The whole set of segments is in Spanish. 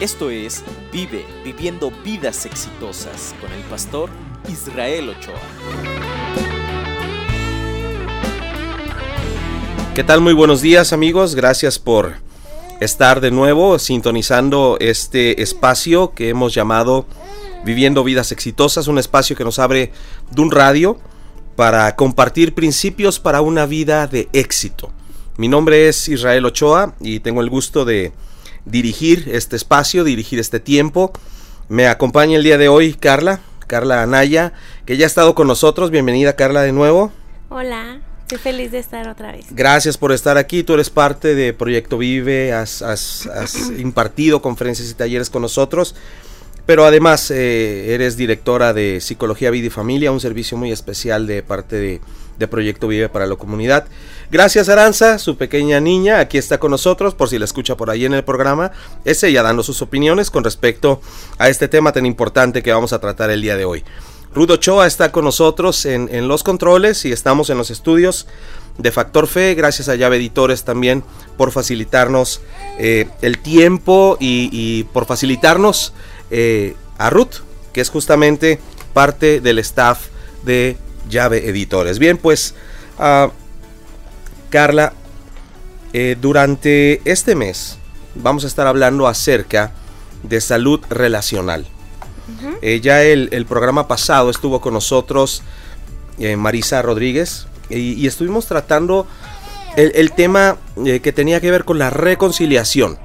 Esto es Vive, viviendo vidas exitosas con el pastor Israel Ochoa. ¿Qué tal? Muy buenos días amigos, gracias por estar de nuevo sintonizando este espacio que hemos llamado Viviendo Vidas Exitosas, un espacio que nos abre de un radio para compartir principios para una vida de éxito. Mi nombre es Israel Ochoa y tengo el gusto de dirigir este espacio, dirigir este tiempo. Me acompaña el día de hoy Carla, Carla Anaya, que ya ha estado con nosotros. Bienvenida Carla de nuevo. Hola, estoy feliz de estar otra vez. Gracias por estar aquí. Tú eres parte de Proyecto Vive, has, impartido conferencias y talleres con nosotros. Pero además eh, eres directora de Psicología, Vida y Familia, un servicio muy especial de parte de, Proyecto Vive para la comunidad. Gracias Aranza, su pequeña niña, aquí está con nosotros, por si la escucha por ahí en el programa, es ella dando sus opiniones con respecto a este tema tan importante que vamos a tratar el día de hoy. Rudo Choa está con nosotros en, los controles y estamos en los estudios de Factor Fe, gracias a Llave Editores también por facilitarnos eh, el tiempo y, por facilitarnos eh, a Ruth, que es justamente parte del staff de Llave Editores. Bien, pues... Uh, Carla, eh, durante este mes vamos a estar hablando acerca de salud relacional. Eh, ya el, programa pasado estuvo con nosotros Marisa Rodríguez y, estuvimos tratando el, tema que tenía que ver con la reconciliación.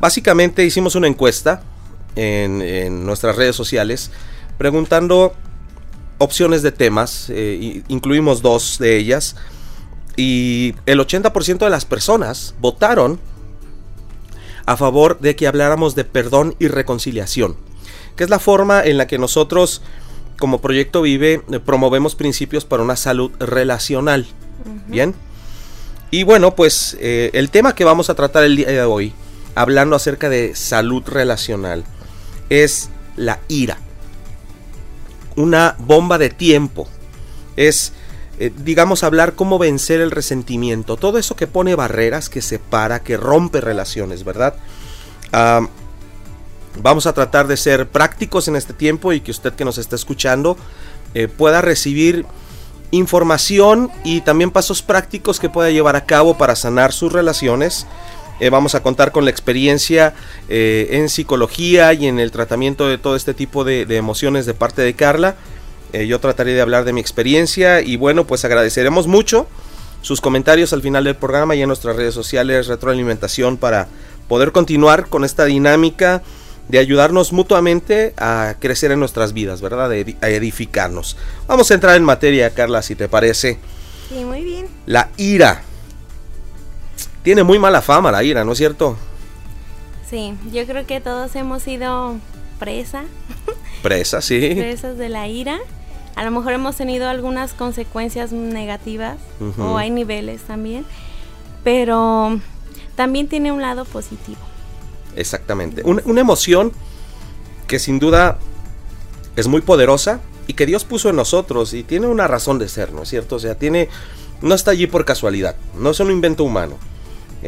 Básicamente hicimos una encuesta en, nuestras redes sociales preguntando opciones de temas, eh, incluimos dos de ellas, y el 80% de las personas votaron a favor de que habláramos de perdón y reconciliación, que es la forma en la que nosotros como Proyecto Vive promovemos principios para una salud relacional. Bien. Y bueno, pues eh, el tema que vamos a tratar el día de hoy, hablando acerca de salud relacional, es la ira una bomba de tiempo. Es, eh, digamos, hablar cómo vencer el resentimiento. Todo eso que pone barreras, que separa, que rompe relaciones, ¿verdad? vamos a tratar de ser prácticos en este tiempo y que usted que nos está escuchando eh, pueda recibir información y también pasos prácticos que pueda llevar a cabo para sanar sus relaciones eh, vamos a contar con la experiencia eh, en psicología y en el tratamiento de todo este tipo de, emociones de parte de Carla. Eh, yo trataré de hablar de mi experiencia y bueno, pues agradeceremos mucho sus comentarios al final del programa y en nuestras redes sociales, retroalimentación para poder continuar con esta dinámica de ayudarnos mutuamente a crecer en nuestras vidas, ¿verdad? a edificarnos. Vamos a entrar en materia, Carla, si te parece. Sí, muy bien. La ira tiene muy mala fama la ira, ¿no es cierto? Sí, yo creo que todos hemos sido presa. Presa, sí. Presas de la ira. A lo mejor hemos tenido algunas consecuencias negativas o hay niveles también, pero también tiene un lado positivo. Exactamente. una emoción que sin duda es muy poderosa y que Dios puso en nosotros y tiene una razón de ser, ¿no es cierto? O sea, tiene, no está allí por casualidad, no es un invento humano.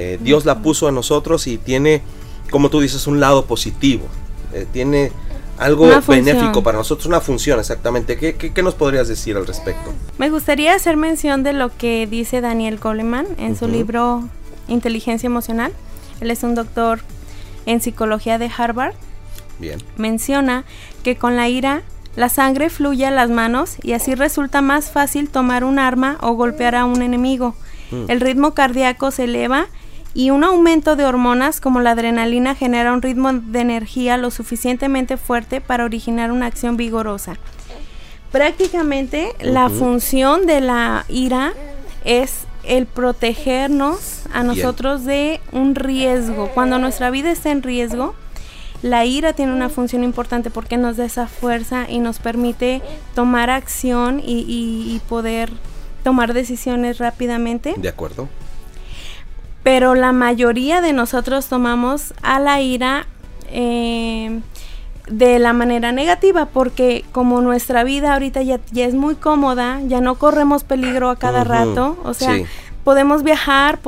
Eh, Dios la puso a nosotros y tiene, como tú dices, un lado positivo. Eh, tiene algo benéfico para nosotros, una función exactamente. ¿Qué, nos podrías decir al respecto? Me gustaría hacer mención de lo que dice Daniel Coleman en su libro Inteligencia Emocional. Él es un doctor en psicología de Harvard. Bien. Menciona que con la ira la sangre fluye a las manos y así resulta más fácil tomar un arma o golpear a un enemigo. Mm. El ritmo cardíaco se eleva y un aumento de hormonas como la adrenalina genera un ritmo de energía lo suficientemente fuerte para originar una acción vigorosa. Prácticamente la función de la ira es el protegernos a nosotros de un riesgo. Cuando nuestra vida está en riesgo, la ira tiene una función importante porque nos da esa fuerza y nos permite tomar acción y, y poder tomar decisiones rápidamente. De acuerdo pero la mayoría de nosotros tomamos a la ira eh, de la manera negativa, porque como nuestra vida ahorita ya, ya, es muy cómoda, ya no corremos peligro a cada rato, o sea, podemos viajar,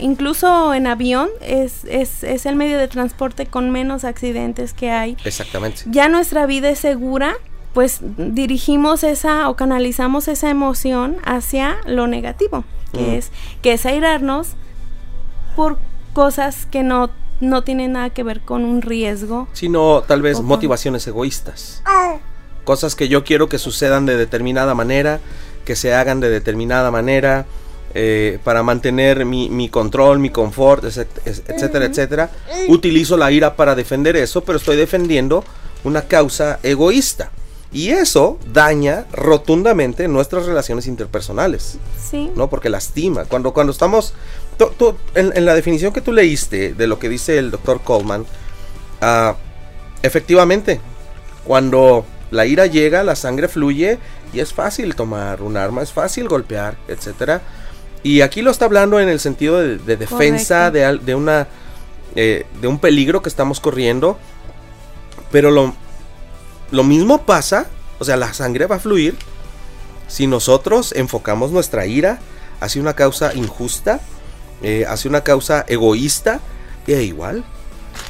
incluso en avión, es, es, es, el medio de transporte con menos accidentes que hay. Exactamente. Ya nuestra vida es segura, pues dirigimos esa o canalizamos esa emoción hacia lo negativo, que, mm. es, que es airarnos por cosas que no, no tienen nada que ver con un riesgo. Sino tal vez motivaciones egoístas. Cosas que yo quiero que sucedan de determinada manera, que se hagan de determinada manera, eh, para mantener mi, control, mi confort, etcétera, etcétera. Utilizo la ira para defender eso, pero estoy defendiendo una causa egoísta. Y eso daña rotundamente nuestras relaciones interpersonales. Sí. ¿No? Porque lastima. Cuando, cuando estamos. En, la definición que tú leíste de lo que dice el doctor Coleman, ah, efectivamente, cuando la ira llega, la sangre fluye y es fácil tomar un arma, es fácil golpear, etcétera. Y aquí lo está hablando en el sentido de, defensa de, de, una eh, de un peligro que estamos corriendo. Pero lo, lo mismo pasa, o sea, la sangre va a fluir si nosotros enfocamos nuestra ira hacia una causa injusta, eh, hacia una causa egoísta, e igual.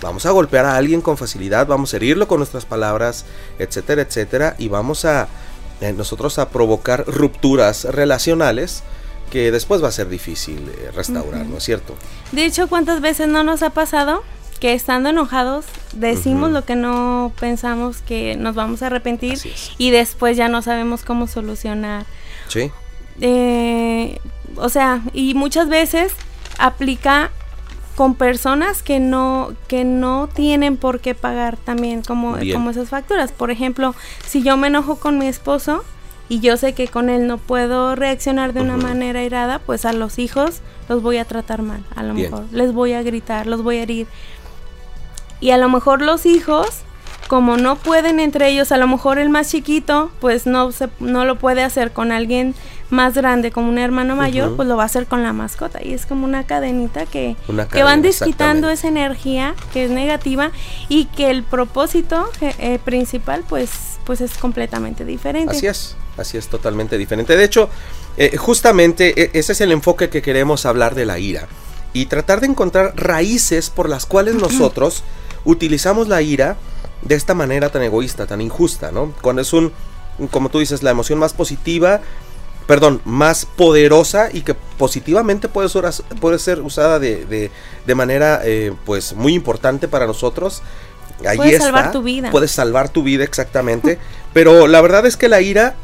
Vamos a golpear a alguien con facilidad, vamos a herirlo con nuestras palabras, etcétera, etcétera, y vamos a eh, nosotros a provocar rupturas relacionales que después va a ser difícil eh, restaurar, ¿no es cierto? De hecho, ¿cuántas veces no nos ha pasado que estando enojados decimos lo que no pensamos que nos vamos a arrepentir y después ya no sabemos cómo solucionar. Sí. Eh, o sea, y muchas veces aplica con personas que no que no tienen por qué pagar también como, como esas facturas. Por ejemplo, si yo me enojo con mi esposo y yo sé que con él no puedo reaccionar de una manera irada, pues a los hijos los voy a tratar mal, a lo mejor les voy a gritar, los voy a herir. Y a lo mejor los hijos, como no pueden entre ellos, a lo mejor el más chiquito, pues no, se, no lo puede hacer con alguien más grande, como un hermano mayor, pues lo va a hacer con la mascota. Y es como una cadenita que, que van desquitando esa energía que es negativa y que el propósito eh, principal, pues, pues es completamente diferente. Así es, así es totalmente diferente. De hecho, eh, justamente e, ese es el enfoque que queremos hablar de la ira y tratar de encontrar raíces por las cuales nosotros utilizamos la ira de esta manera tan egoísta, tan injusta, ¿no? Cuando es un, como tú dices, la emoción más positiva, perdón, más poderosa y que positivamente puede ser, puede ser usada de, de, manera, eh, pues, muy importante para nosotros. Ahí puedes salvar tu vida. Puedes salvar tu vida, exactamente. Pero la verdad es que la ira,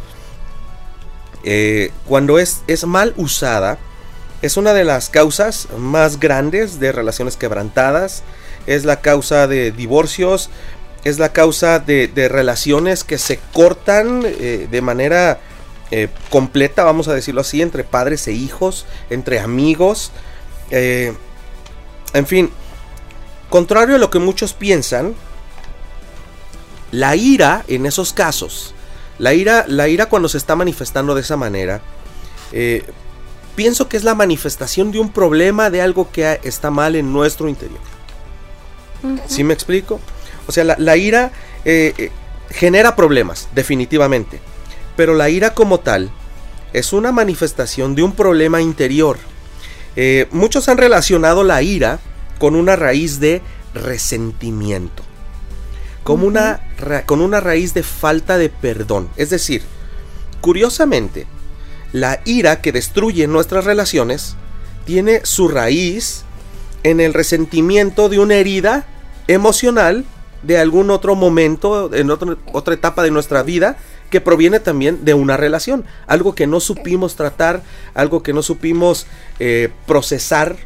eh, cuando es, es mal usada, es una de las causas más grandes de relaciones quebrantadas, es la causa de divorcios, es la causa de, relaciones que se cortan eh, de manera eh, completa, vamos a decirlo así, entre padres e hijos, entre amigos. Eh, en fin, contrario a lo que muchos piensan, la ira en esos casos, la ira, la ira cuando se está manifestando de esa manera, pienso que es la manifestación de un problema, de algo que está mal en nuestro interior. ¿Sí me explico? O sea, la, ira eh, eh, genera problemas, definitivamente. Pero la ira como tal es una manifestación de un problema interior. Eh, muchos han relacionado la ira con una raíz de resentimiento. Como una, con una raíz de falta de perdón. Es decir, curiosamente, la ira que destruye nuestras relaciones tiene su raíz en el resentimiento de una herida emocional de algún otro momento, en otra etapa de nuestra vida, que proviene también de una relación, algo que no supimos tratar, algo que no supimos eh, procesar,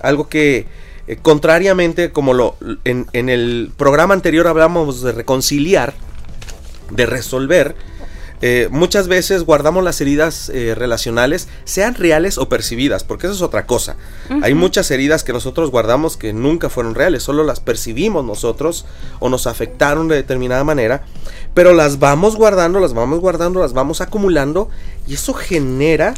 algo que eh, contrariamente, como lo en, en el programa anterior hablamos de reconciliar, de resolver, eh, muchas veces guardamos las heridas eh, relacionales, sean reales o percibidas, porque eso es otra cosa. Hay muchas heridas que nosotros guardamos que nunca fueron reales, solo las percibimos nosotros o nos afectaron de determinada manera, pero las vamos guardando, las vamos guardando, las vamos acumulando y eso genera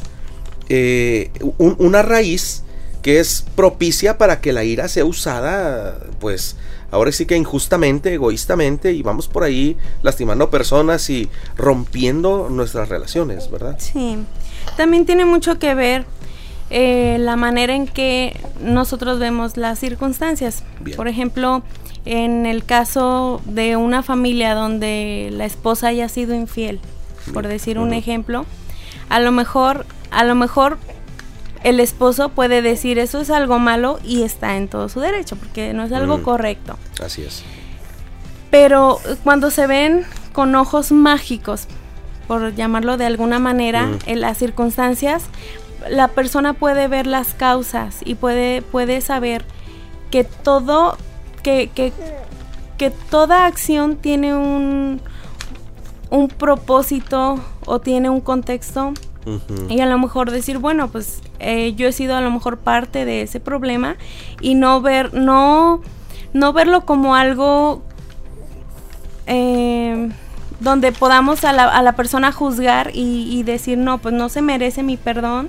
eh, una raíz que es propicia para que la ira sea usada, pues, ahora sí que injustamente, egoístamente, y vamos por ahí lastimando personas y rompiendo nuestras relaciones, ¿verdad? Sí, también tiene mucho que ver eh, la manera en que nosotros vemos las circunstancias. Por ejemplo, en el caso de una familia donde la esposa haya sido infiel, por decir un ejemplo, a lo mejor, a lo mejor el esposo puede decir eso es algo malo y está en todo su derecho, porque no es algo correcto. Así es. Pero cuando se ven con ojos mágicos, por llamarlo de alguna manera, en las circunstancias, la persona puede ver las causas y puede, puede saber que todo, que, que, que toda acción tiene un, un propósito o tiene un contexto y a lo mejor decir, bueno, pues eh, yo he sido a lo mejor parte de ese problema y no ver, no, no verlo como algo eh, donde podamos a la, a la persona juzgar y, decir, no, pues no se merece mi perdón.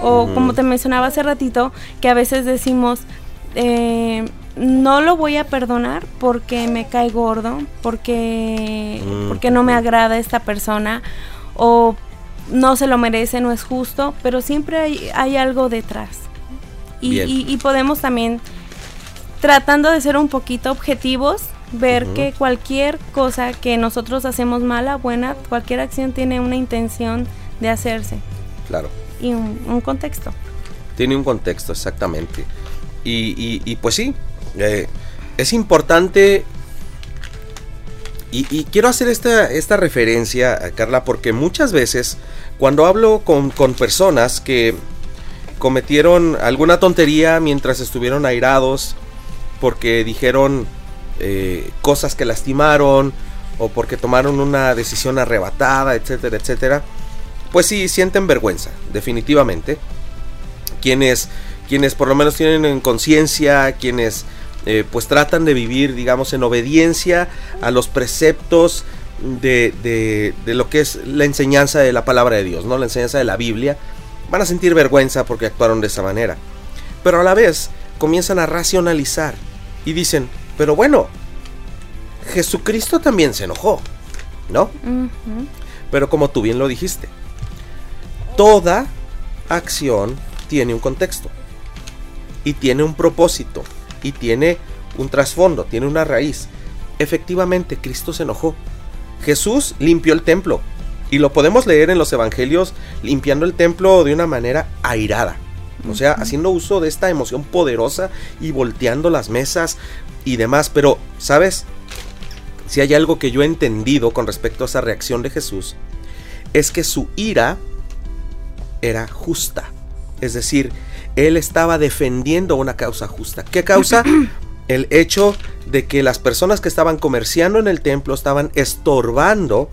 O como te mencionaba hace ratito, que a veces decimos, eh, no lo voy a perdonar porque me cae gordo, porque, porque no me agrada esta persona, o no se lo merece, no es justo, pero siempre hay, algo detrás. Y, podemos también, tratando de ser un poquito objetivos, ver que cualquier cosa que nosotros hacemos mala, buena, cualquier acción tiene una intención de hacerse. Claro. Y un, contexto. Tiene un contexto, exactamente. Y, pues sí, eh, es importante y, quiero hacer esta, esta referencia, Carla, porque muchas veces cuando hablo con, personas que cometieron alguna tontería mientras estuvieron airados, porque dijeron eh, cosas que lastimaron, o porque tomaron una decisión arrebatada, etcétera, etcétera, pues sí, sienten vergüenza, definitivamente. Quienes, quienes por lo menos tienen conciencia, quienes eh, pues tratan de vivir, digamos, en obediencia a los preceptos de, de, lo que es la enseñanza de la palabra de Dios, ¿no? La enseñanza de la Biblia, van a sentir vergüenza porque actuaron de esa manera. Pero a la vez comienzan a racionalizar y dicen, pero bueno, Jesucristo también se enojó, ¿no? Pero como tú bien lo dijiste, toda acción tiene un contexto y tiene un propósito y tiene un trasfondo, tiene una raíz. Efectivamente, Cristo se enojó. Jesús limpió el templo. Y lo podemos leer en los evangelios limpiando el templo de una manera airada. O sea, haciendo uso de esta emoción poderosa y volteando las mesas y demás. Pero, ¿sabes? Si hay algo que yo he entendido con respecto a esa reacción de Jesús, es que su ira era justa. Es decir, él estaba defendiendo una causa justa. ¿Qué causa? El hecho de que las personas que estaban comerciando en el templo estaban estorbando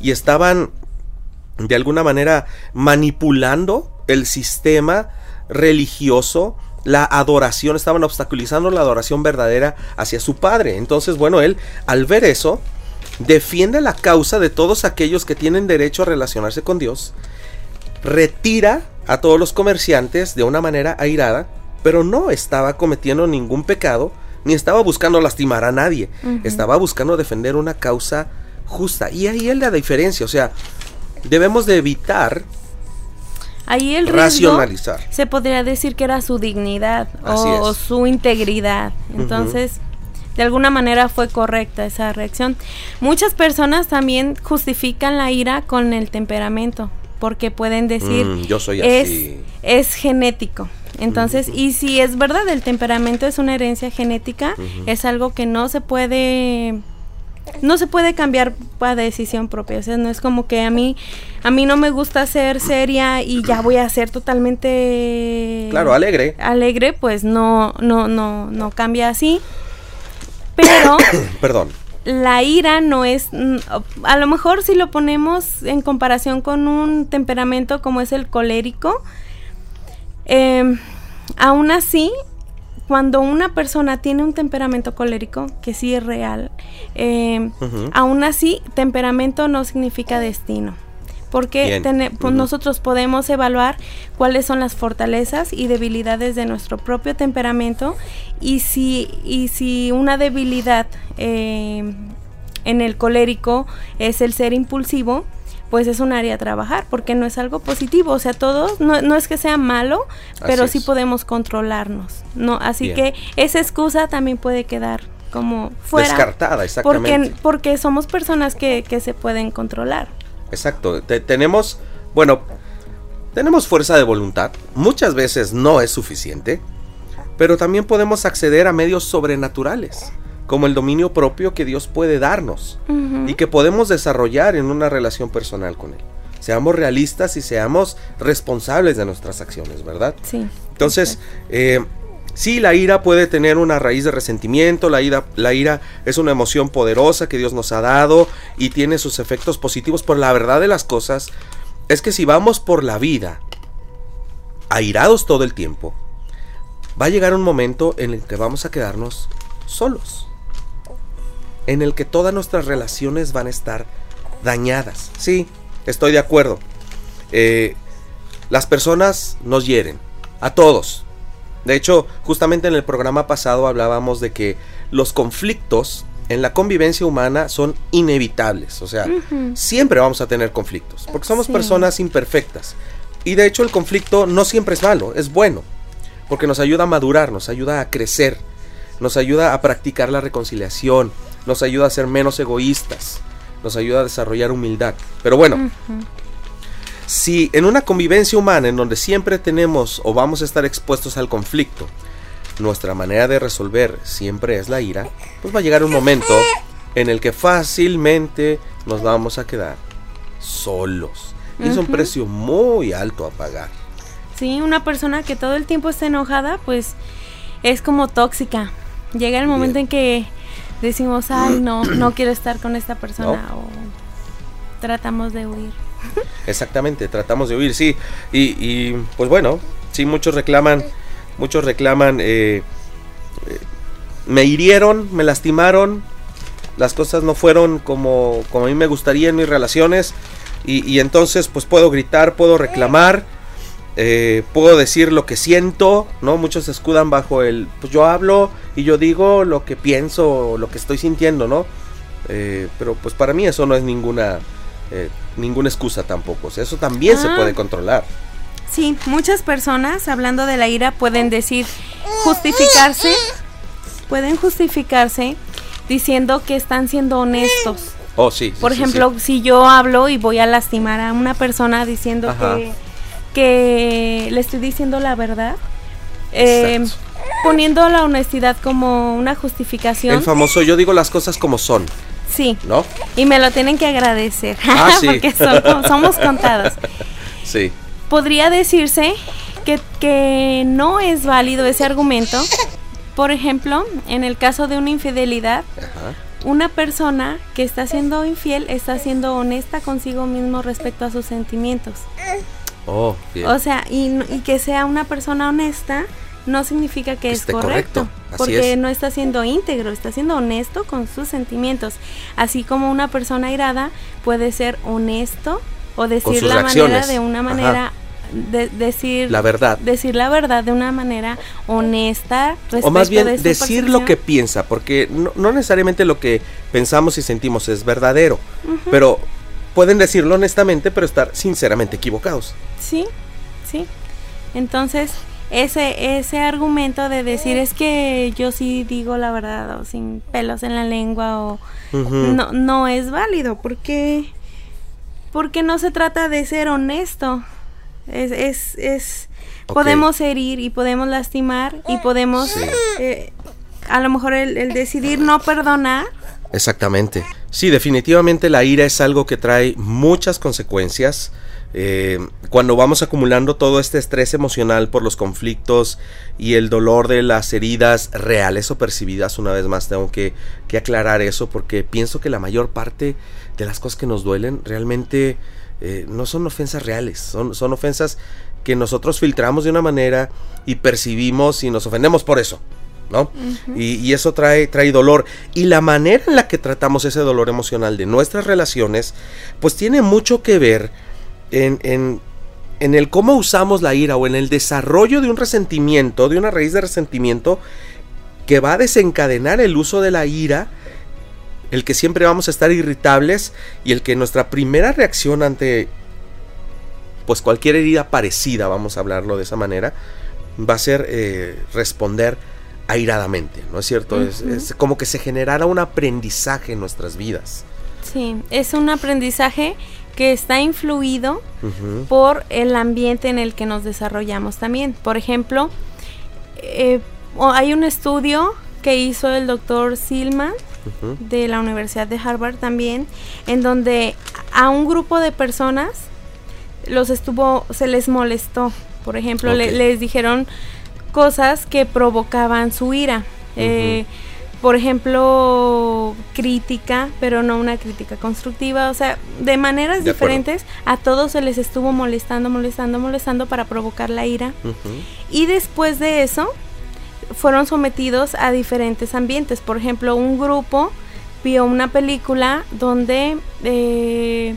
y estaban de alguna manera manipulando el sistema religioso, la adoración, estaban obstaculizando la adoración verdadera hacia su padre. Entonces, bueno, él al ver eso, defiende la causa de todos aquellos que tienen derecho a relacionarse con Dios, retira a todos los comerciantes de una manera airada, pero no estaba cometiendo ningún pecado, ni estaba buscando lastimar a nadie, estaba buscando defender una causa justa. Y ahí es la diferencia, o sea, debemos de evitar Ahí el racionalizar. se podría decir que era su dignidad o, su integridad. Entonces, de alguna manera fue correcta esa reacción. Muchas personas también justifican la ira con el temperamento porque pueden decir mm, yo soy es, es genético. Entonces, y si es verdad, el temperamento es una herencia genética, es algo que no se puede no se puede cambiar para decisión propia, o sea, no es como que a mí a mí no me gusta ser seria y ya voy a ser totalmente Claro, alegre. Alegre, pues no no no no cambia así. Pero Perdón la ira no es, mm, a lo mejor si lo ponemos en comparación con un temperamento como es el colérico, em, aún así, cuando una persona tiene un temperamento colérico, que sí es real, em, aún así, temperamento no significa destino porque pues, nosotros podemos evaluar cuáles son las fortalezas y debilidades de nuestro propio temperamento y si, y si una debilidad eh, en el colérico es el ser impulsivo, pues es un área a trabajar, porque no es algo positivo, o sea, todos, no, no es que sea malo, pero sí podemos controlarnos, ¿no? Así que esa excusa también puede quedar como fuera. Descartada, exactamente. Porque, porque somos personas que, que se pueden controlar. Exacto, tenemos, bueno, tenemos fuerza de voluntad, muchas veces no es suficiente, pero también podemos acceder a medios sobrenaturales como el dominio propio que Dios puede darnos y que podemos desarrollar en una relación personal con Él. Seamos realistas y seamos responsables de nuestras acciones, ¿verdad? Sí. Entonces, eh, sí, la ira puede tener una raíz de resentimiento, la ira, la ira es una emoción poderosa que Dios nos ha dado y tiene sus efectos positivos, pero la verdad de las cosas es que si vamos por la vida airados todo el tiempo, va a llegar un momento en el que vamos a quedarnos solos en el que todas nuestras relaciones van a estar dañadas. Sí, estoy de acuerdo. Eh, las personas nos hieren, a todos. De hecho, justamente en el programa pasado hablábamos de que los conflictos en la convivencia humana son inevitables. O sea, siempre vamos a tener conflictos, porque somos personas imperfectas. Y de hecho el conflicto no siempre es malo, es bueno, porque nos ayuda a madurar, nos ayuda a crecer, nos ayuda a practicar la reconciliación, nos ayuda a ser menos egoístas, nos ayuda a desarrollar humildad. Pero bueno, si en una convivencia humana en donde siempre tenemos o vamos a estar expuestos al conflicto, nuestra manera de resolver siempre es la ira, pues va a llegar un momento en el que fácilmente nos vamos a quedar solos. Y es un precio muy alto a pagar. Sí, una persona que todo el tiempo está enojada, pues es como tóxica. Llega el momento en que decimos, ay, no, no quiero estar con esta persona o tratamos de huir. Exactamente, tratamos de huir, sí. Y, pues bueno, sí, muchos reclaman, muchos reclaman, eh, eh, me hirieron, me lastimaron, las cosas no fueron como, a mí me gustaría en mis relaciones. Y, entonces pues puedo gritar, puedo reclamar eh, puedo decir lo que siento, ¿no? Muchos se escudan bajo el, pues yo hablo y yo digo lo que pienso, lo que estoy sintiendo, ¿no? Pero pues para mí eso no es ninguna, eh, ninguna excusa tampoco, eso también se puede ah. controlar. Sí, muchas personas hablando de la ira pueden decir, justificarse, pueden justificarse diciendo que están siendo honestos. Oh, sí. Por ejemplo, si yo hablo y voy a lastimar a una persona diciendo que que le estoy diciendo la verdad. Eh, poniendo la honestidad como una justificación. El famoso yo digo las cosas como son. Sí. ¿No? Y me lo tienen que agradecer. Ah, porque somos contados. Sí. Podría decirse que, que no es válido ese argumento. Por ejemplo, en el caso de una infidelidad, una persona que está siendo infiel está siendo honesta consigo mismo respecto a sus sentimientos. Oh, o sea, y, que sea una persona honesta no significa que, es correcto, porque no está siendo íntegro, está siendo honesto con sus sentimientos. Así como una persona irada puede ser honesto o decir la manera de una manera de, decir la verdad. decir la verdad de una manera honesta o más bien decir lo que piensa porque no, necesariamente lo que pensamos y sentimos es verdadero pero pueden decirlo honestamente pero estar sinceramente equivocados. Sí, sí. Entonces, ese, ese argumento de decir es que yo sí digo la verdad o sin pelos en la lengua o no, no es válido porque, porque no se trata de ser honesto. Es, es, es podemos herir y podemos lastimar y podemos eh, a lo mejor el, el decidir no perdonar. Exactamente. Sí, definitivamente la ira es algo que trae muchas consecuencias eh, cuando vamos acumulando todo este estrés emocional por los conflictos y el dolor de las heridas reales o percibidas, una vez más tengo que, aclarar eso porque pienso que la mayor parte de las cosas que nos duelen realmente eh, no son ofensas reales, son, son ofensas que nosotros filtramos de una manera y percibimos y nos ofendemos por eso. ¿no? y, y, eso trae, trae dolor. Y la manera en la que tratamos ese dolor emocional de nuestras relaciones, pues tiene mucho que ver en, el cómo usamos la ira o en el desarrollo de un resentimiento, de una raíz de resentimiento que va a desencadenar el uso de la ira el que siempre vamos a estar irritables y el que nuestra primera reacción ante pues cualquier herida parecida, vamos a hablarlo de esa manera, va a ser eh, responder airadamente, ¿no es cierto? es, como que se generara un aprendizaje en nuestras vidas. Sí, es un aprendizaje que está influido por el ambiente en el que nos desarrollamos también. Por ejemplo, eh, hay un estudio que hizo el doctor Silman de la Universidad de Harvard también, en donde a un grupo de personas los estuvo, se les molestó. Por ejemplo, les dijeron cosas que provocaban su ira. Eh, por ejemplo, crítica, pero no una crítica constructiva, o sea, de maneras diferentes, a todos se les estuvo molestando, molestando, molestando para provocar la ira. Y después de eso, fueron sometidos a diferentes ambientes. Por ejemplo, un grupo vio una película donde eh,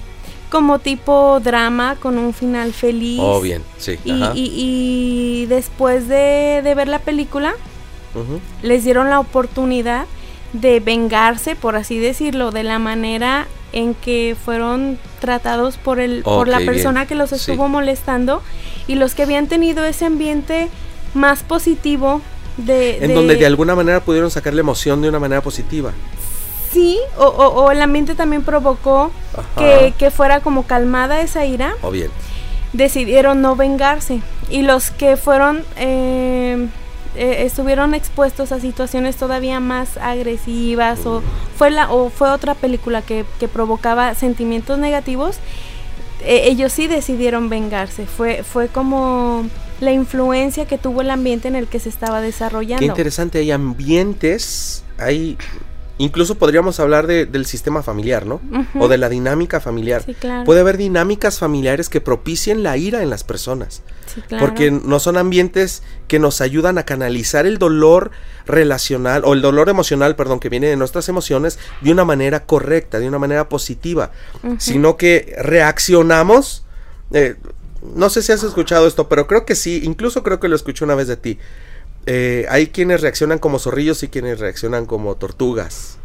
como tipo drama con un final feliz. Oh, bien, sí. Y, después de, ver la película, les dieron la oportunidad de vengarse, por así decirlo, de la manera en que fueron tratados por el por la persona que los estuvo molestando y los que habían tenido ese ambiente más positivo de en donde de alguna manera pudieron sacar la emoción de una manera positiva sí, o, el ambiente también provocó que, fuera como calmada esa ira. O bien. Decidieron no vengarse. Y los que fueron, eh, eh, estuvieron expuestos a situaciones todavía más agresivas, o, fue la, o fue otra película que, provocaba sentimientos negativos, e, ellos sí decidieron vengarse. Fue, fue como la influencia que tuvo el ambiente en el que se estaba desarrollando. Qué interesante, hay ambientes, hay Incluso podríamos hablar del sistema familiar, ¿no? O de la dinámica familiar. Sí, claro. Puede haber dinámicas familiares que propicien la ira en las personas. Sí, claro. Porque no son ambientes que nos ayudan a canalizar el dolor relacional o el dolor emocional, perdón, que viene de nuestras emociones de una manera correcta, de una manera positiva, sino que reaccionamos. Eh, no sé si has escuchado esto, pero creo que sí, incluso creo que lo escuché una vez de ti eh, hay quienes reaccionan como zorrillos y quienes reaccionan como tortugas.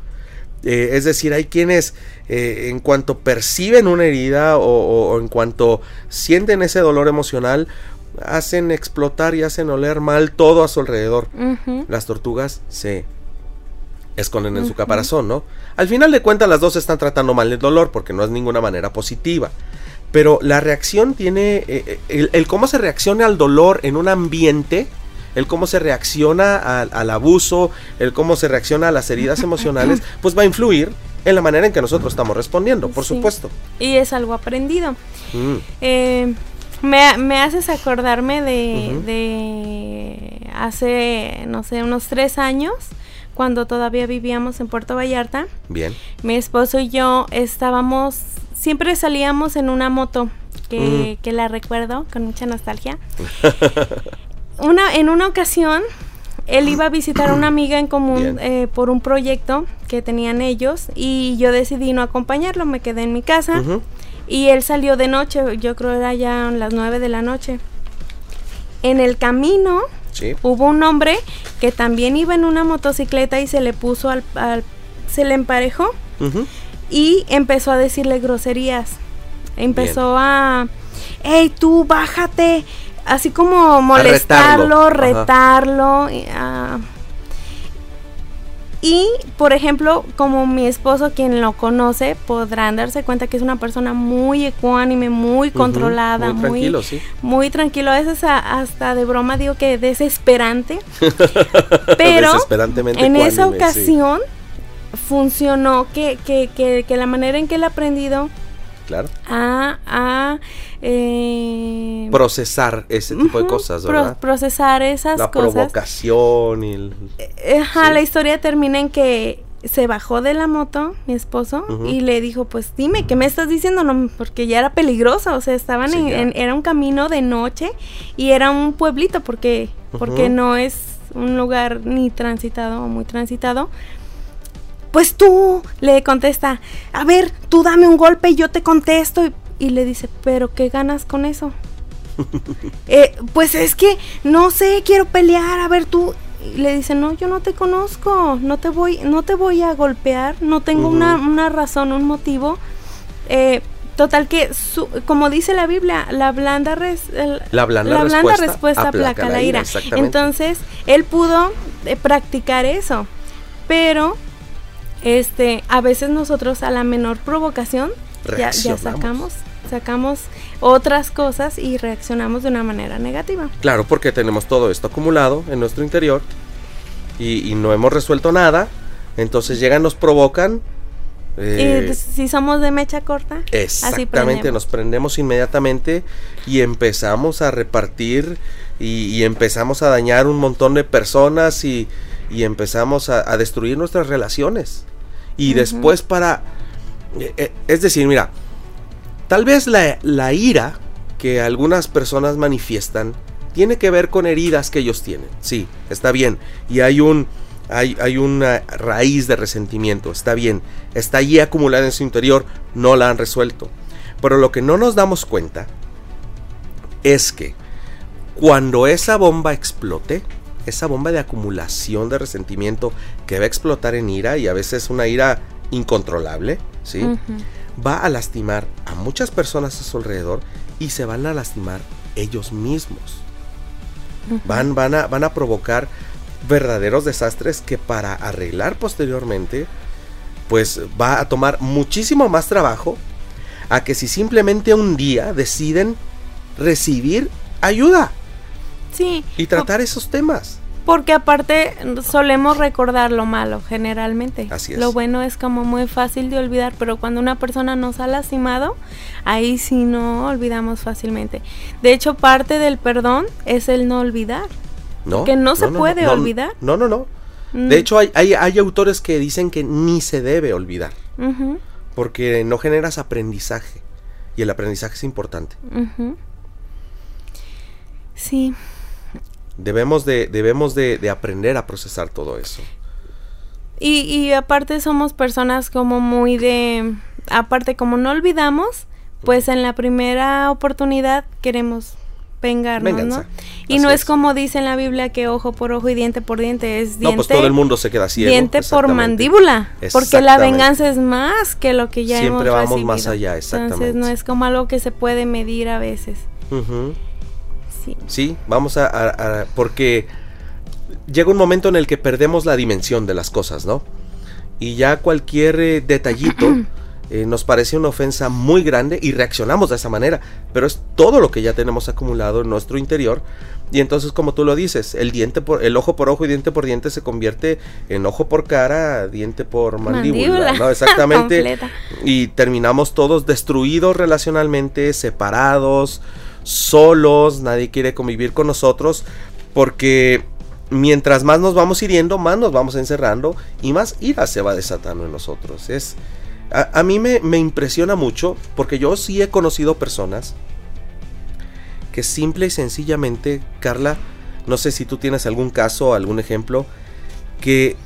Eh, es decir, hay quienes eh, en cuanto perciben una herida o, en cuanto sienten ese dolor emocional, hacen explotar y hacen oler mal todo a su alrededor. Las tortugas se esconden en su caparazón, ¿no? Al final de cuentas las dos están tratando mal el dolor porque no es ninguna manera positiva. Pero la reacción tiene, el cómo se reacciona al dolor en un ambiente, el cómo se reacciona al, abuso, el cómo se reacciona a las heridas emocionales, pues va a influir en la manera en que nosotros estamos respondiendo, por supuesto. Y es algo aprendido. Mm. Eh, me, haces acordarme de, de, hace, no sé, unos tres años, cuando todavía vivíamos en Puerto Vallarta. Bien. Mi esposo y yo estábamos, siempre salíamos en una moto, que, mm. que la recuerdo con mucha nostalgia. una, en una ocasión, él iba a visitar a una amiga en común eh, por un proyecto que tenían ellos y yo decidí no acompañarlo, me quedé en mi casa y él salió de noche, yo creo era ya las nueve de la noche. En el camino hubo un hombre que también iba en una motocicleta y se le puso al, se le emparejó y empezó a decirle groserías. Empezó a, hey tú bájate, así como molestarlo, retarlo. Ah. y, por ejemplo, como mi esposo, quien lo conoce, podrán darse cuenta que es una persona muy ecuánime, muy controlada, muy, tranquilo, sí. muy tranquilo. A veces hasta de broma digo que desesperante. pero en esa ocasión funcionó que, que, que, que la manera en que él ha aprendido Claro. A, eh, procesar ese tipo de cosas, ¿verdad? procesar esas la cosas. La provocación y... Eh, ajá, la historia termina en que se bajó de la moto mi esposo y le dijo, pues dime, ¿qué me estás diciendo? No, porque ya era peligrosa, o sea, estaban en, era un camino de noche y era un pueblito porque, porque no es un lugar ni transitado o muy transitado pues tú, le contesta, a ver, tú dame un golpe y yo te contesto. Y, le dice, pero ¿qué ganas con eso? Eh, pues es que, no sé, quiero pelear, a ver tú. le dicen, no, yo no te conozco, no te voy, no te voy a golpear, no tengo una, una, razón, un motivo. Eh, total que, como dice la Biblia, la blanda, la blanda, respuesta, aplaca, la ira. Entonces, él pudo eh, practicar eso, pero este, a veces nosotros a la menor provocación ya, ya sacamos sacamos otras cosas y reaccionamos de una manera negativa. Claro, porque tenemos todo esto acumulado en nuestro interior y, no hemos resuelto nada, entonces llegan, nos provocan. Eh, si somos de mecha corta, exactamente, nos prendemos inmediatamente y empezamos a repartir y, empezamos a dañar un montón de personas y, empezamos a, destruir nuestras relaciones. Y después para... Eh, eh, es decir, mira, Tal vez la, ira que algunas personas manifiestan tiene que ver con heridas que ellos tienen. Sí, está bien. Y hay un hay, hay, una raíz de resentimiento. Está bien. Está allí acumulada en su interior. No la han resuelto. Pero lo que no nos damos cuenta es que cuando esa bomba explote, esa bomba de acumulación de resentimiento que va a explotar en ira y a veces una ira incontrolable, ¿sí? va a lastimar a muchas personas a su alrededor y se van a lastimar ellos mismos. van, van, a, van a provocar verdaderos desastres que para arreglar posteriormente, pues va a tomar muchísimo más trabajo a que si simplemente un día deciden recibir ayuda. Sí. Y tratar esos temas. Porque aparte solemos recordar lo malo generalmente. Así es. Lo bueno es como muy fácil de olvidar, pero cuando una persona nos ha lastimado, ahí sí no olvidamos fácilmente. De hecho, parte del perdón es el no olvidar. No. Que no, se puede olvidar. No, no, no. Mm. De hecho, hay, hay, autores que dicen que ni se debe olvidar. Porque no generas aprendizaje. Y el aprendizaje es importante. Sí. Debemos de, debemos de, aprender a procesar todo eso. Y, y, aparte somos personas como muy de... Aparte como no olvidamos, pues en la primera oportunidad queremos vengarnos, ¿no? Y no es, como dice en la Biblia que ojo por ojo y diente por diente, es diente... No, pues todo el mundo se queda ciego. Diente por mandíbula, porque la venganza es más que lo que ya Siempre hemos vamos más allá, exactamente. Entonces no es como algo que se puede medir a veces. Sí. vamos a, Porque llega un momento en el que perdemos la dimensión de las cosas, ¿no? Y ya cualquier eh, detallito eh, nos parece una ofensa muy grande y reaccionamos de esa manera. Pero es todo lo que ya tenemos acumulado en nuestro interior. Y entonces, como tú lo dices, el diente por, el ojo por ojo y diente por diente se convierte en ojo por cara, diente por mandíbula, ¿no? Exactamente. y terminamos todos destruidos relacionalmente, separados solos, nadie quiere convivir con nosotros, porque mientras más nos vamos hiriendo, más nos vamos encerrando y más ira se va desatando en nosotros. Es, a, mí me, me, impresiona mucho porque yo sí he conocido personas que simple y sencillamente, Carla, no sé si tú tienes algún caso, algún ejemplo, que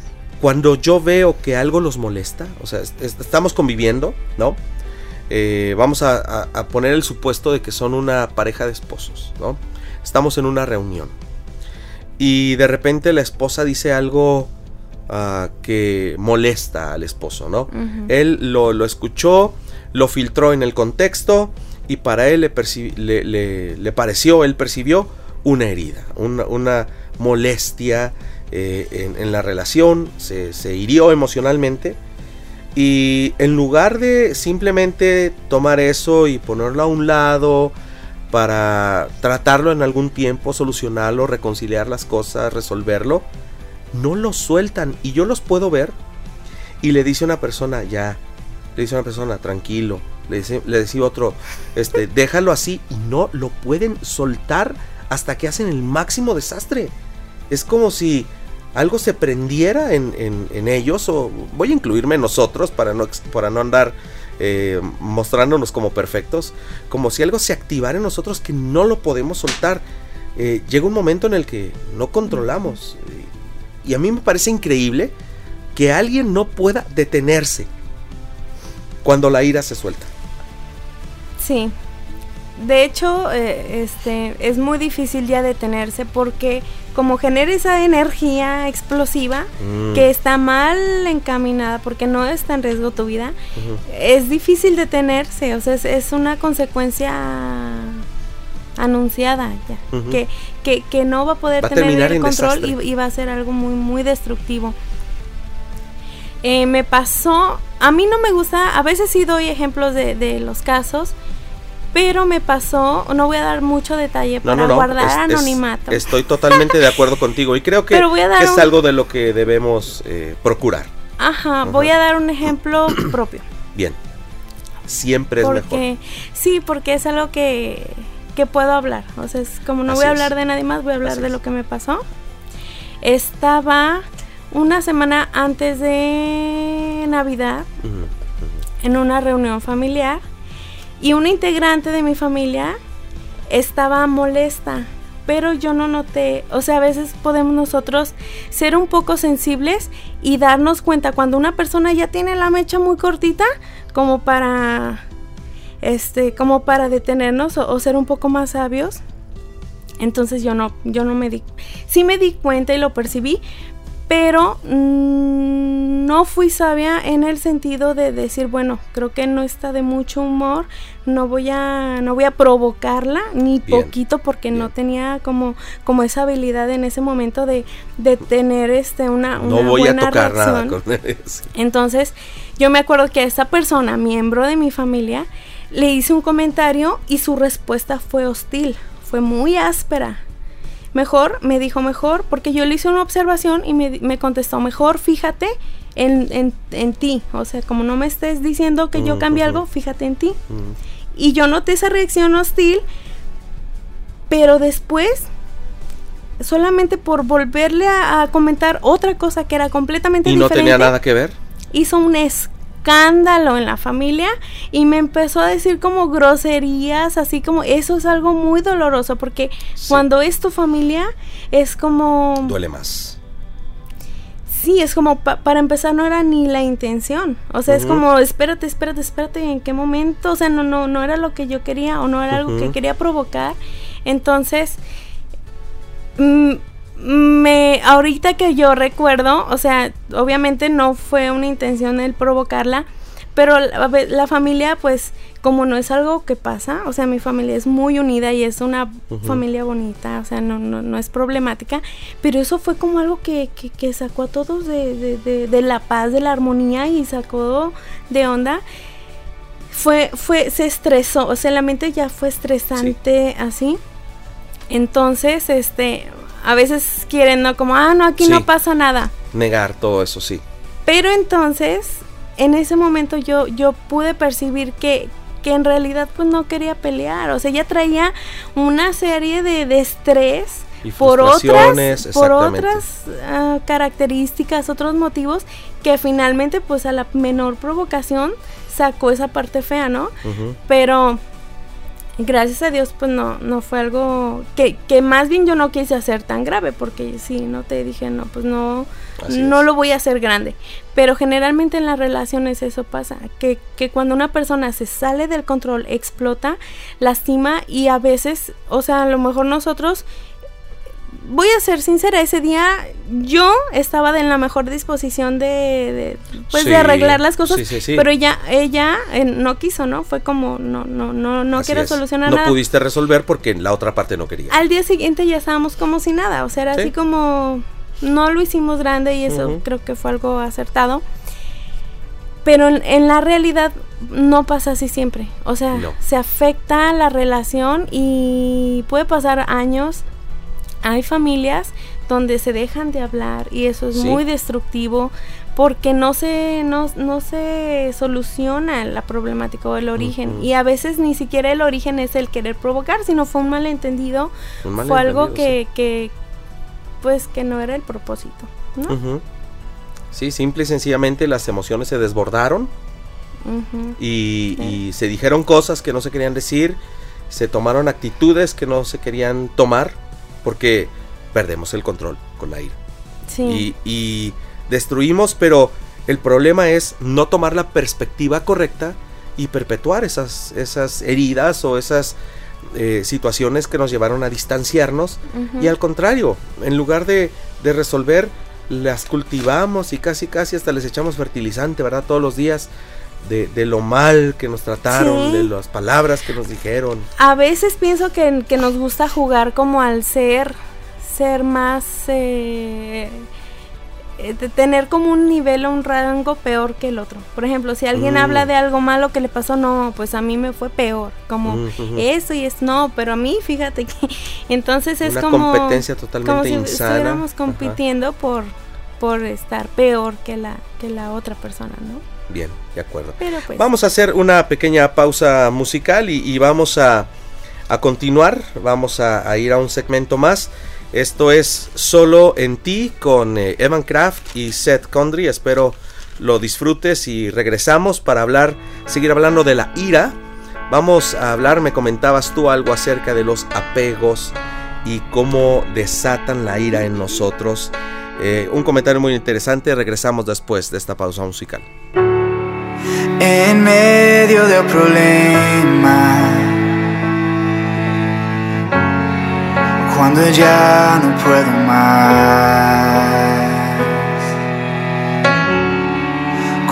cuando yo veo que algo los molesta, o sea, estamos conviviendo, ¿no? Eh, vamos a, poner el supuesto de que son una pareja de esposos, ¿no? Estamos en una reunión y de repente la esposa dice algo ah, que molesta al esposo, ¿no? Él lo, escuchó, lo filtró en el contexto y para él le, le, pareció, él percibió una herida, una, molestia eh, en, la relación, se, se hirió emocionalmente y en lugar de simplemente tomar eso y ponerlo a un lado para tratarlo en algún tiempo, solucionarlo, reconciliar las cosas, resolverlo, no lo sueltan. Y yo los puedo ver. Y le dice una persona, ya, le dice una persona, tranquilo. Le dice, le dice otro, este, déjalo así. Y no lo pueden soltar hasta que hacen el máximo desastre. Es como si algo se prendiera en, ellos, o voy a incluirme nosotros para no, para no andar eh, mostrándonos como perfectos, como si algo se activara en nosotros que no lo podemos soltar. Eh, llega un momento en el que no controlamos. Y a mí me parece increíble que alguien no pueda detenerse cuando la ira se suelta. Sí. de hecho, eh, este, es muy difícil ya detenerse porque como genera esa energía explosiva Mm. que está mal encaminada porque no está en riesgo tu vida, es difícil detenerse, o sea, es, es una consecuencia anunciada ya, que, que, que no va a poder Va tener el control y va a ser algo muy, muy destructivo. Eh, me pasó, a mí no me gusta, a veces sí doy ejemplos de, de los casos, pero me pasó, no voy a dar mucho detalle para no, no. guardar es- es- anonimato. estoy totalmente de acuerdo contigo y creo que es un- algo de lo que debemos eh, procurar. Ajá, voy a dar un ejemplo propio. Bien. Siempre es mejor. sí, porque es algo que, que puedo hablar. O sea, es como no Así voy a es. hablar de nadie más, voy a hablar Así de lo que me pasó. Estaba una semana antes de Navidad en una reunión familiar y una integrante de mi familia estaba molesta, pero yo no noté, o sea, a veces podemos nosotros ser un poco sensibles y darnos cuenta cuando una persona ya tiene la mecha muy cortita como para este como para detenernos o, ser un poco más sabios. Entonces yo no yo no me di sí me di cuenta y lo percibí, pero mm, no fui sabia en el sentido de decir, bueno, creo que no está de mucho humor, no voy a no voy a provocarla ni Bien, poquito porque no tenía como como esa habilidad en ese momento de, de tener este una, No una voy a buena tocar nada con eso. Entonces, yo me acuerdo que a esa persona, miembro de mi familia, le hice un comentario y su respuesta fue hostil, fue muy áspera. Mejor, me dijo mejor, porque yo le hice una observación y me, me contestó, mejor fíjate en, en- en ti. O sea, como no me estés diciendo que yo Mm, cambie ujú. algo, fíjate en ti. Y yo noté esa reacción hostil, pero después, solamente por volverle a, a comentar otra cosa que era completamente Y no diferente, tenía nada que ver. hizo un escándalo en la familia y me empezó a decir como groserías, así como eso es algo muy doloroso porque Sí. cuando es tu familia es como Duele más. sí, es como pa- para empezar no era ni la intención. O sea, es como espérate, espérate, espérate, ¿en qué momento? O sea, no no no era lo que yo quería o no era algo que quería provocar. Entonces mm, me ahorita que yo recuerdo, o sea, obviamente no fue una intención el provocarla, pero la, familia pues como no es algo que pasa, o sea, mi familia es muy unida y es una familia bonita, o sea, no, no, no es problemática, pero eso fue como algo que, que, que sacó a todos de, de, de, de la paz, de la armonía y sacó de onda. Fue, fue, se estresó, o sea, la mente ya fue estresante así. Entonces, este, a veces quieren, ¿no? Como, ah, no, aquí Sí. no pasa nada. Negar todo eso, sí. Pero entonces, en ese momento yo, yo pude percibir que, que en realidad pues no quería pelear. O sea, ella traía una serie de, de estrés Y por otras, por otras ah, características, otros motivos, que finalmente pues a la menor provocación sacó esa parte fea, ¿no? Pero gracias a Dios pues no, no fue algo que, que más bien yo no quise hacer tan grave porque sí, no te dije, no, pues no, Así no es. lo voy a hacer grande. Pero generalmente en las relaciones eso pasa, que, que cuando una persona se sale del control, explota, lastima y a veces, o sea, a lo mejor nosotros voy a ser sincera, ese día yo estaba en la mejor disposición de, de, pues Sí, de arreglar las cosas, sí, sí, sí. pero ella ella eh, no quiso, ¿no? Fue como no no no no Así quiero es. solucionar No nada. pudiste resolver porque la otra parte no quería. Al día siguiente ya estábamos como si nada, o sea, era Sí. así como no lo hicimos grande y eso creo que fue algo acertado. Pero en, en la realidad no pasa así siempre. O sea, No. se afecta la relación y puede pasar años. Hay familias donde se dejan de hablar y eso es Sí. muy destructivo porque no se, no, no se soluciona la problemática o el origen. Y a veces ni siquiera el origen es el querer provocar, sino fue un malentendido Un fue algo que, que, pues que no era el propósito, ¿no? sí. Simple y sencillamente las emociones se desbordaron Ujú. y, Sí. y se dijeron cosas que no se querían decir, se tomaron actitudes que no se querían tomar porque perdemos el control con la ira. Sí. y, y destruimos, pero el problema es no tomar la perspectiva correcta y perpetuar esas, esas heridas o esas eh, situaciones que nos llevaron a distanciarnos y al contrario, en lugar de, de, resolver, las cultivamos y casi casi hasta les echamos fertilizante, ¿verdad? Todos los días. De, de lo mal que nos trataron, de las palabras que nos dijeron. A veces pienso que, que nos gusta jugar como al ser, ser más... Eh, eh, de tener como un nivel o un rango peor que el otro. Por ejemplo, si alguien Mm. habla de algo malo que le pasó, no, pues a mí me fue peor. Como Mm, eso y es no, pero a mí, fíjate que. Entonces es Una como. competencia totalmente como si insana. estuviéramos Ajá. compitiendo por, por estar peor que la, que la otra persona, ¿no? Bien, de acuerdo. Pues. Vamos a hacer una pequeña pausa musical y, y vamos a, a continuar. Vamos a, a ir a un segmento más. Esto es Solo en ti con eh, Evan Kraft y Seth Condry. Espero lo disfrutes y regresamos para hablar, seguir hablando de la ira. Vamos a hablar, me comentabas tú algo acerca de los apegos y cómo desatan la ira en nosotros. Eh, un comentario muy interesante. Regresamos después de esta pausa musical. En medio del problema. Cuando ya no puedo más,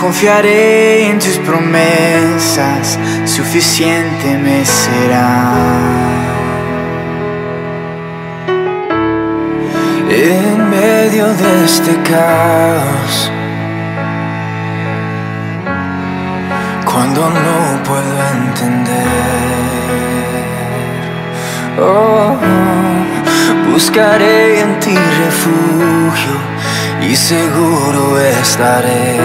confiaré en tus promesas, suficiente me será. En medio de este caos. Cuando no puedo entender. Oh, buscaré en ti refugio y seguro estaré.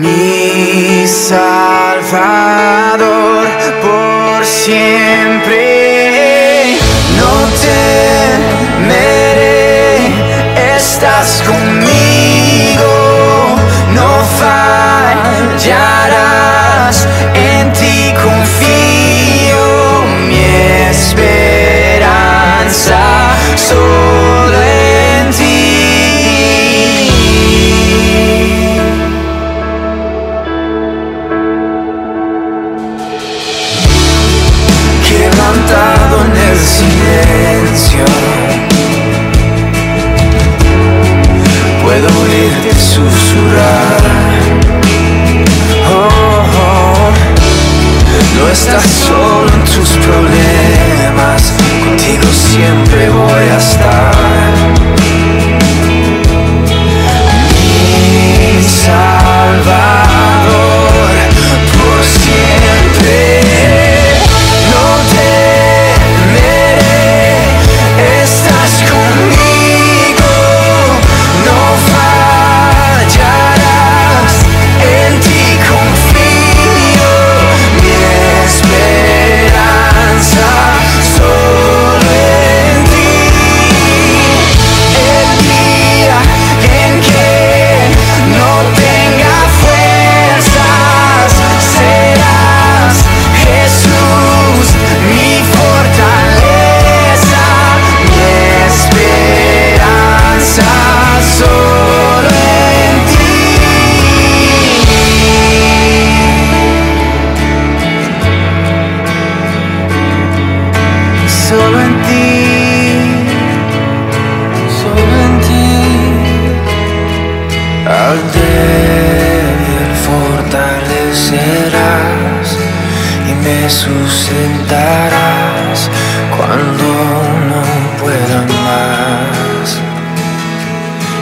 Mi Salvador por siempre. No temeré, estás conmigo, fallarás, en ti confío, mi esperanza solo en ti. quebrantado en el silencio. Puedo oírte susurrar. Estás solo en tus problemas, contigo siempre voy a estar.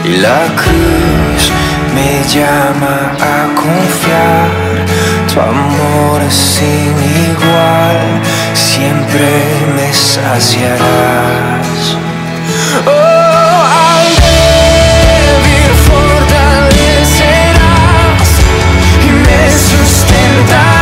Y la cruz me llama a confiar, tu amor es sin igual, siempre me saciarás. Oh, al fortalecerás y me sustentarás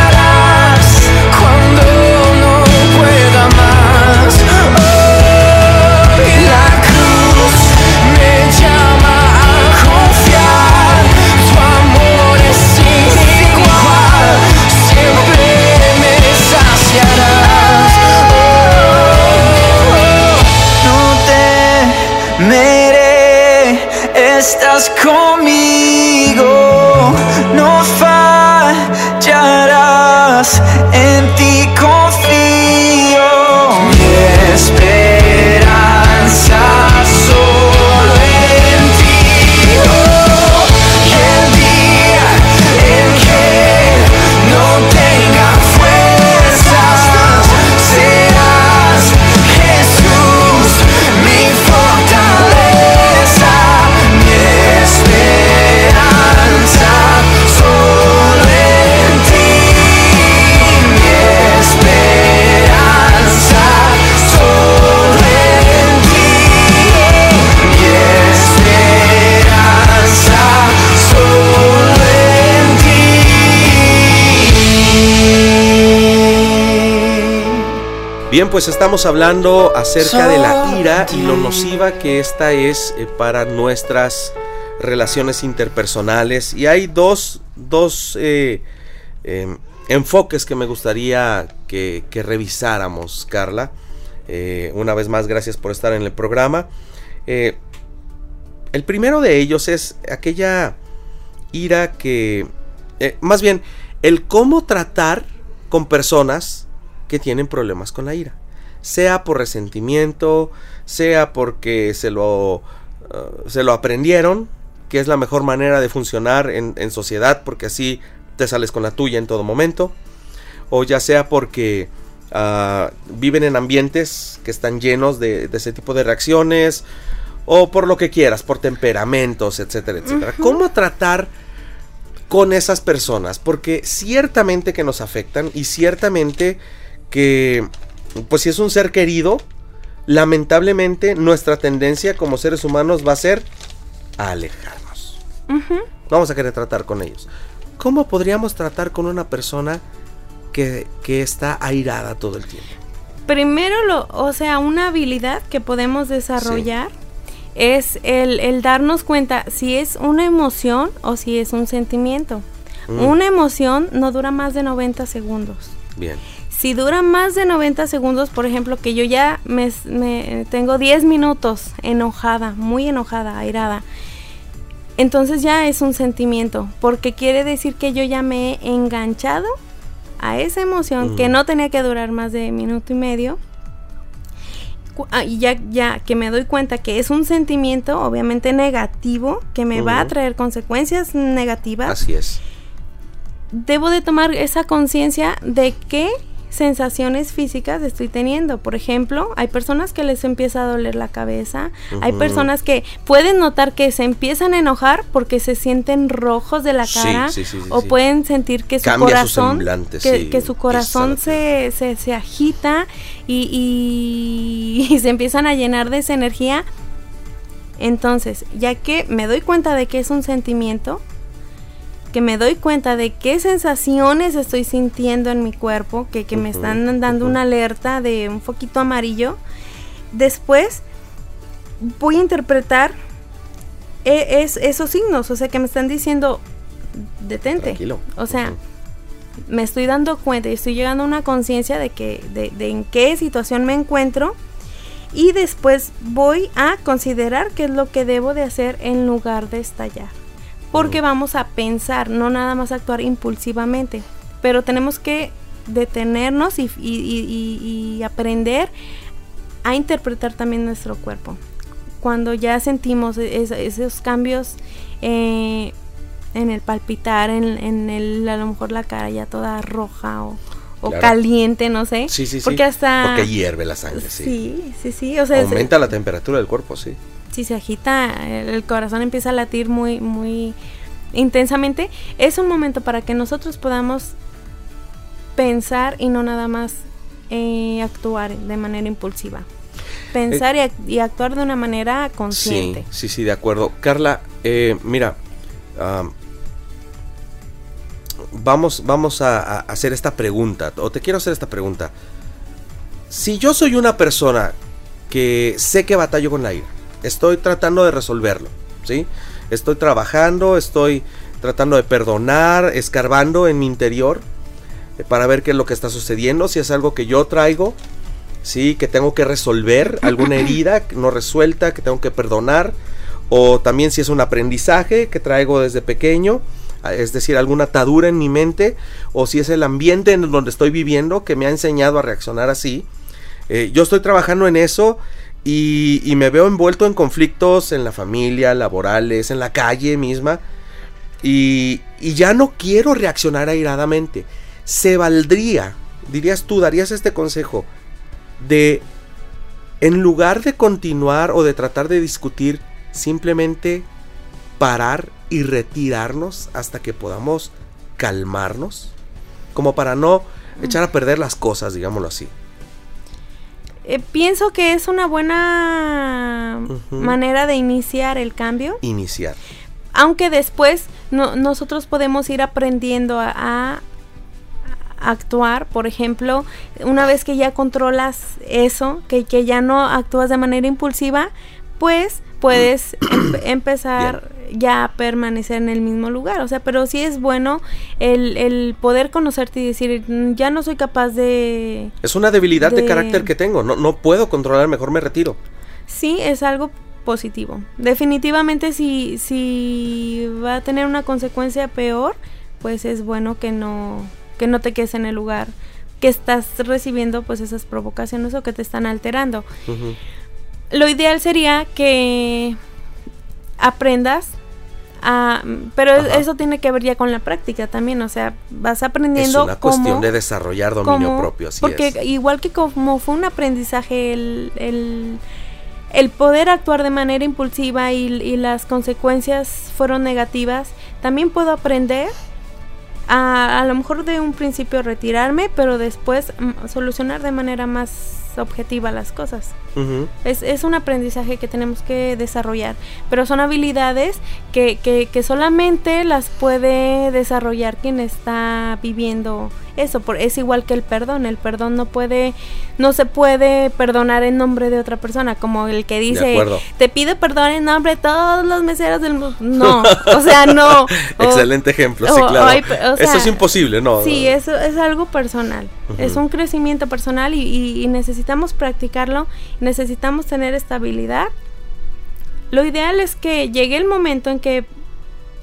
más en ti. Con Bien, pues estamos hablando acerca de la ira y lo nociva que esta es eh, para nuestras relaciones interpersonales. Y hay dos, dos eh, em, enfoques que me gustaría que, que revisáramos, Carla. Eh, una vez más, gracias por estar en el programa. el primero de ellos es aquella ira que, más bien, el cómo tratar con personas que tienen problemas con la ira. Sea por resentimiento, sea porque se lo, uh, se lo aprendieron, que es la mejor manera de funcionar en, sociedad, porque así te sales con la tuya en todo momento. O ya sea porque uh, viven en ambientes que están llenos de, ese tipo de reacciones. O por lo que quieras, por temperamentos, etcétera, etcétera. ¿Cómo tratar con esas personas? Porque ciertamente que nos afectan y ciertamente que, pues si es un ser querido, lamentablemente nuestra tendencia como seres humanos va a ser a alejarnos. Vamos a querer tratar con ellos. ¿Cómo podríamos tratar con una persona que, está airada todo el tiempo? Primero, lo, o sea, una habilidad que podemos desarrollar es el, darnos cuenta si es una emoción o si es un sentimiento. Mm. Una emoción no dura más de 90 segundos. Bien. Si dura más de 90 segundos, por ejemplo, que yo ya me, tengo 10 minutos enojada, muy enojada, airada, entonces ya es un sentimiento, porque quiere decir que yo ya me he enganchado a esa emoción que no tenía que durar más de minuto y medio. Ah, y ya, ya que me doy cuenta que es un sentimiento obviamente negativo, que me va a traer consecuencias negativas. Así es. Debo de tomar esa conciencia de que sensaciones físicas estoy teniendo. Por ejemplo, hay personas que les empieza a doler la cabeza, hay personas que pueden notar que se empiezan a enojar porque se sienten rojos de la cara o pueden sentir que su corazón, que, su corazón se, se, agita y, y se empiezan a llenar de esa energía. Entonces, ya que me doy cuenta de que es un sentimiento, que me doy cuenta de qué sensaciones estoy sintiendo en mi cuerpo, que, me están dando una alerta de un foquito amarillo, después voy a interpretar e, es, esos signos, o sea, que me están diciendo, detente. O sea, me estoy dando cuenta y estoy llegando a una conciencia de, que, de, de en qué situación me encuentro. Y después voy a considerar qué es lo que debo de hacer en lugar de estallar porque vamos a pensar, no nada más actuar impulsivamente, pero tenemos que detenernos y, aprender a interpretar también nuestro cuerpo. Cuando ya sentimos esos cambios eh, en el palpitar, en, el, a lo mejor la cara ya toda roja o, caliente, no sé. Sí, sí, porque hasta... Porque hierve la sangre, sí. Sí, sí, sí. Aumenta la temperatura del cuerpo, sí si se agita, el corazón empieza a latir muy, muy intensamente, es un momento para que nosotros podamos pensar y no nada más eh, actuar de manera impulsiva. Pensar eh, y, actuar de una manera consciente. Sí, sí, sí, de acuerdo. Carla, eh, mira, vamos, vamos a, hacer esta pregunta, o te quiero hacer esta pregunta. Si yo soy una persona que sé que batallo con la ira, estoy tratando de resolverlo, ¿sí? Estoy trabajando, estoy tratando de perdonar, escarbando en mi interior eh, para ver qué es lo que está sucediendo, si es algo que yo traigo, sí, que tengo que resolver, alguna herida no resuelta, que tengo que perdonar, o también si es un aprendizaje que traigo desde pequeño, es decir, alguna atadura en mi mente, o si es el ambiente en donde estoy viviendo que me ha enseñado a reaccionar así. Eh, yo estoy trabajando en eso y, me veo envuelto en conflictos en la familia, laborales, en la calle misma. Y, y ya no quiero reaccionar airadamente. Se valdría, dirías tú, darías este consejo de, en lugar de continuar o de tratar de discutir, simplemente parar y retirarnos hasta que podamos calmarnos, como para no echar a perder las cosas, digámoslo así. Eh, pienso que es una buena manera de iniciar el cambio. Iniciar. Aunque después nosotros podemos ir aprendiendo a, actuar, por ejemplo, una vez que ya controlas eso, que, que ya no actúas de manera impulsiva, pues puedes em- empezar ya a permanecer en el mismo lugar. O sea, pero sí es bueno el, el poder conocerte y decir, "Mm, ya no soy capaz de... Es una debilidad de, de- carácter que tengo. No, no puedo controlar, mejor me retiro. Sí, es algo positivo. Definitivamente si, si va a tener una consecuencia peor, pues es bueno que no, que no te quedes en el lugar que estás recibiendo pues esas provocaciones o que te están alterando. Ujú. Lo ideal sería que aprendas a... Pero Ajá. eso tiene que ver ya con la práctica también, o sea, vas Es aprendiendo una cuestión de desarrollar dominio cómo- propio, así porque es. igual que como fue un aprendizaje el, el, el poder actuar de manera impulsiva y, y las consecuencias fueron negativas, también puedo aprender a, a lo mejor de un principio retirarme, pero después mm, solucionar de manera más objetiva las cosas. Ujú. Es, es un aprendizaje que tenemos que desarrollar, pero son habilidades que, que, que solamente las puede desarrollar quien está viviendo eso. Por, es igual que el perdón, el perdón no puede, no se puede perdonar en nombre de otra persona, como el que dice, te pido perdón en nombre de todos los meseros del mundo. No, o sea, no. O- Excelente ejemplo, sí, claro. o Eso es imposible, ¿no? Sí, eso es algo personal. Ujú. Es un crecimiento personal y, y- y necesitamos practicarlo, necesitamos tener estabilidad. Lo ideal es que llegue el momento en que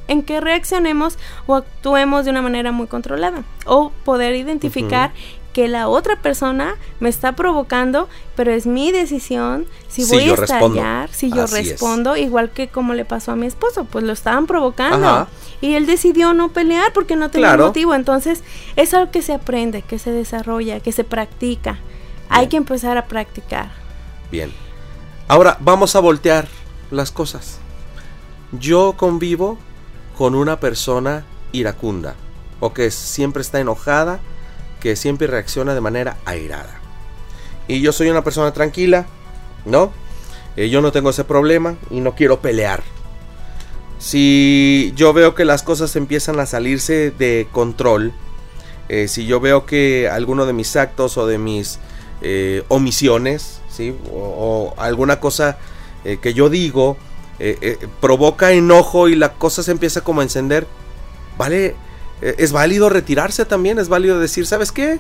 en que reaccionemos o actuemos de una manera muy controlada o poder identificar que la otra persona me está provocando, pero es mi decisión si Si voy a respondo. estallar, si yo Así es. respondo, igual que como le pasó a mi esposo, pues lo estaban provocando Ajá. y él decidió no pelear porque no tenía Claro. motivo. Entonces, es algo que se aprende, que se desarrolla, que se practica. Hay que empezar a practicar. Bien. Ahora vamos a voltear las cosas. Yo convivo con una persona iracunda o que siempre está enojada, que siempre reacciona de manera airada. Y yo soy una persona tranquila, ¿no? Eh, yo no tengo ese problema y no quiero pelear. Si yo veo que las cosas empiezan a salirse de control, eh, si yo veo que alguno de mis actos o de mis eh, omisiones, ¿sí? o, o alguna cosa eh, que yo digo eh, provoca enojo y la cosa se empieza como a encender, vale, es válido retirarse también, es válido decir, ¿sabes qué?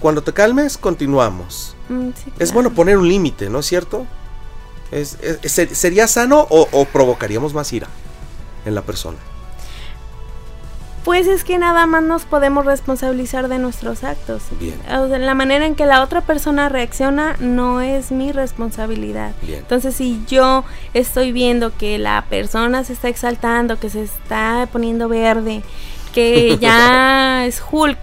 Cuando te calmes, continuamos. Mm, sí, Es bueno poner un límite, ¿no es cierto? Es- es- ser- ¿Sería sano o, o provocaríamos más ira en la persona? Pues es que nada más nos podemos responsabilizar de nuestros actos. Bien. O sea, la manera en que la otra persona reacciona no es mi responsabilidad. Bien. Entonces, si yo estoy viendo que la persona se está exaltando, que se está poniendo verde, que ya es Hulk,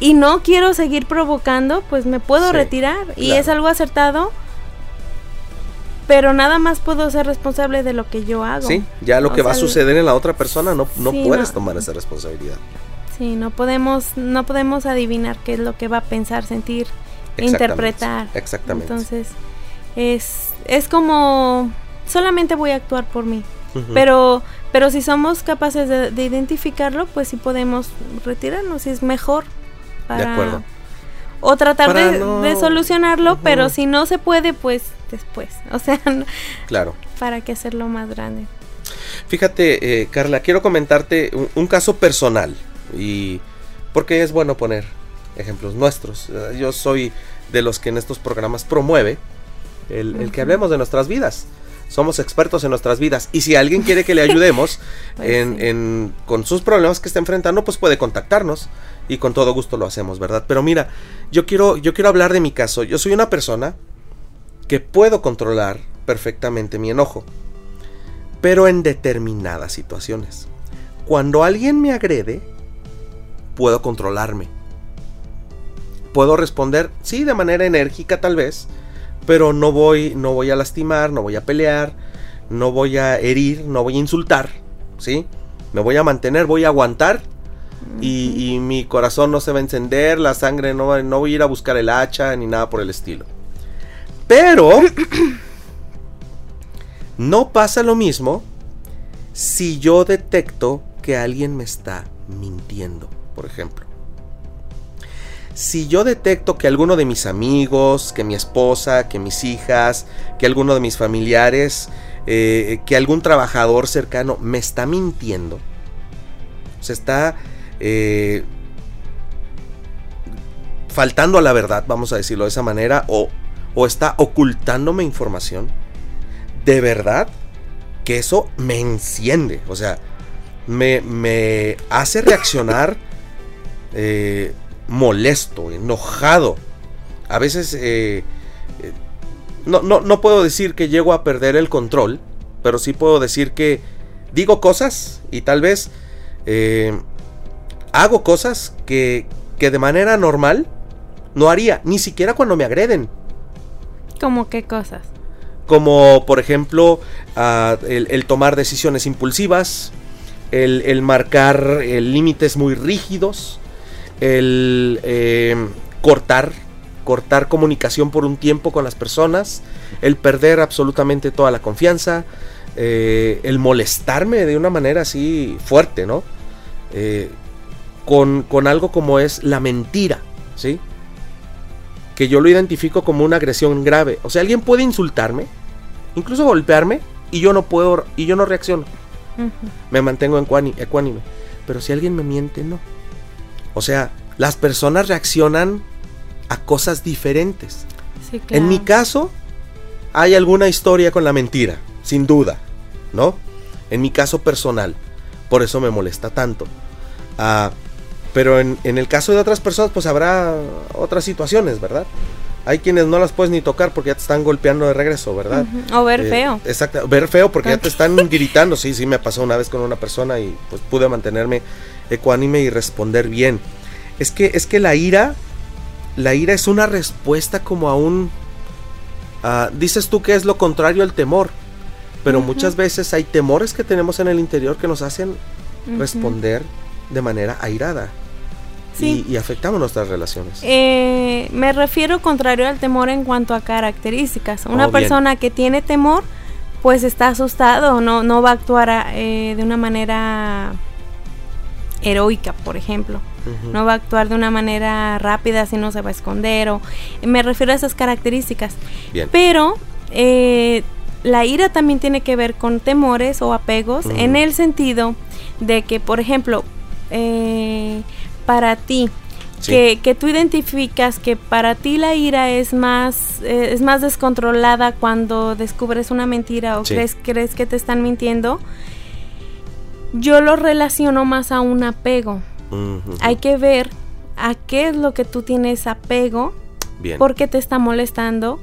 y no quiero seguir provocando, pues me puedo Sí, retirar. Y es algo acertado, pero nada más puedo ser responsable de lo que yo hago. Sí, ya lo O que va a suceder en la otra persona no, no sí, puedes no. tomar esa responsabilidad. Sí, no podemos, no podemos adivinar qué es lo que va a pensar, sentir, Exactamente, interpretar. exactamente. Entonces, es, es como solamente voy a actuar por mí. Pero, pero si somos capaces de, de identificarlo, pues sí podemos retirarnos y es mejor. Para, acuerdo. O tratar de, no- de solucionarlo, pero si no se puede, pues después. O sea, Claro. para que hacerlo más grande. Fíjate, eh, Carla, quiero comentarte un, un caso personal. Y porque es bueno poner ejemplos nuestros. Eh, Yo soy de los que en estos programas promueve el, el que hablemos de nuestras vidas. Somos expertos en nuestras vidas. Y si alguien quiere que le ayudemos Pues en, sí. en- con sus problemas que está enfrentando, pues puede contactarnos. Y con todo gusto lo hacemos, ¿verdad? Pero mira, yo quiero, yo quiero hablar de mi caso. Yo soy una persona que puedo controlar perfectamente mi enojo pero en determinadas situaciones. Cuando alguien me agrede, puedo controlarme. Puedo responder, sí, de manera enérgica tal vez, pero no voy, no voy a lastimar, no voy a pelear, no voy a herir, no voy a insultar, ¿sí? Me voy a mantener, voy a aguantar y, mi corazón no se va a encender, la sangre no, no voy a ir a buscar el hacha ni nada por el estilo. Pero no pasa lo mismo si yo detecto que alguien me está mintiendo, por ejemplo. si yo detecto que alguno de mis amigos, que mi esposa, que mis hijas, que alguno de mis familiares, eh, que algún trabajador cercano me está mintiendo, se está eh, faltando a la verdad, vamos a decirlo de esa manera, o, está ocultándome información, de verdad que eso me enciende, o sea, me, hace reaccionar eh, molesto, enojado. A veces eh, eh, no, no, no, puedo decir que llego a perder el control, pero sí puedo decir que digo cosas y tal vez hago cosas que, que de manera normal no haría, ni siquiera cuando me agreden. ¿Cómo qué cosas? Como por ejemplo uh, el, el, tomar decisiones impulsivas, el, el marcar límites muy rígidos, el eh, cortar, cortar comunicación por un tiempo con las personas, el perder absolutamente toda la confianza, eh, el molestarme de una manera así fuerte, ¿no? Eh, con, con, algo como es la mentira, ¿sí? Que yo lo identifico como una agresión grave. O sea, alguien puede insultarme, incluso golpearme, y yo no puedo, y yo no reacciono. Uh -huh. Me mantengo ecuánime. Pero si alguien me miente, no. O sea, las personas reaccionan a cosas diferentes. Sí, claro. En mi caso, hay alguna historia con la mentira, sin duda, ¿no? En mi caso personal. Por eso me molesta tanto. Uh, pero en, en, el caso de otras personas, pues habrá otras situaciones, ¿verdad? Hay quienes no las puedes ni tocar porque ya te están golpeando de regreso, ¿verdad? Uh -huh. O ver eh, feo. Exacto, ver feo porque ya te están gritando. Sí, sí, me pasó una vez con una persona y pues pude mantenerme ecuánime y responder bien. Es que, es que la ira, la ira es una respuesta como a un... Uh, dices tú que es lo contrario al temor, pero uh -huh. muchas veces hay temores que tenemos en el interior que nos hacen -huh. responder de manera airada. Sí. Y, y, afectamos nuestras relaciones. Eh, me refiero contrario al temor en cuanto a características. Una oh, persona que tiene temor, pues está asustado, no, no va a actuar a, eh, de una manera heroica, por ejemplo. Uh -huh. No va a actuar de una manera rápida, si no se va a esconder. O, me refiero a esas características. Bien. Pero eh, la ira también tiene que ver con temores o apegos, uh -huh. en el sentido de que, por ejemplo, eh, para ti, sí. que, que, tú identificas que para ti la ira es más, eh, es más descontrolada cuando descubres una mentira o sí. crees, crees que te están mintiendo, yo lo relaciono más a un apego. Uh -huh. Hay que ver a qué es lo que tú tienes apego, Bien. porque te está molestando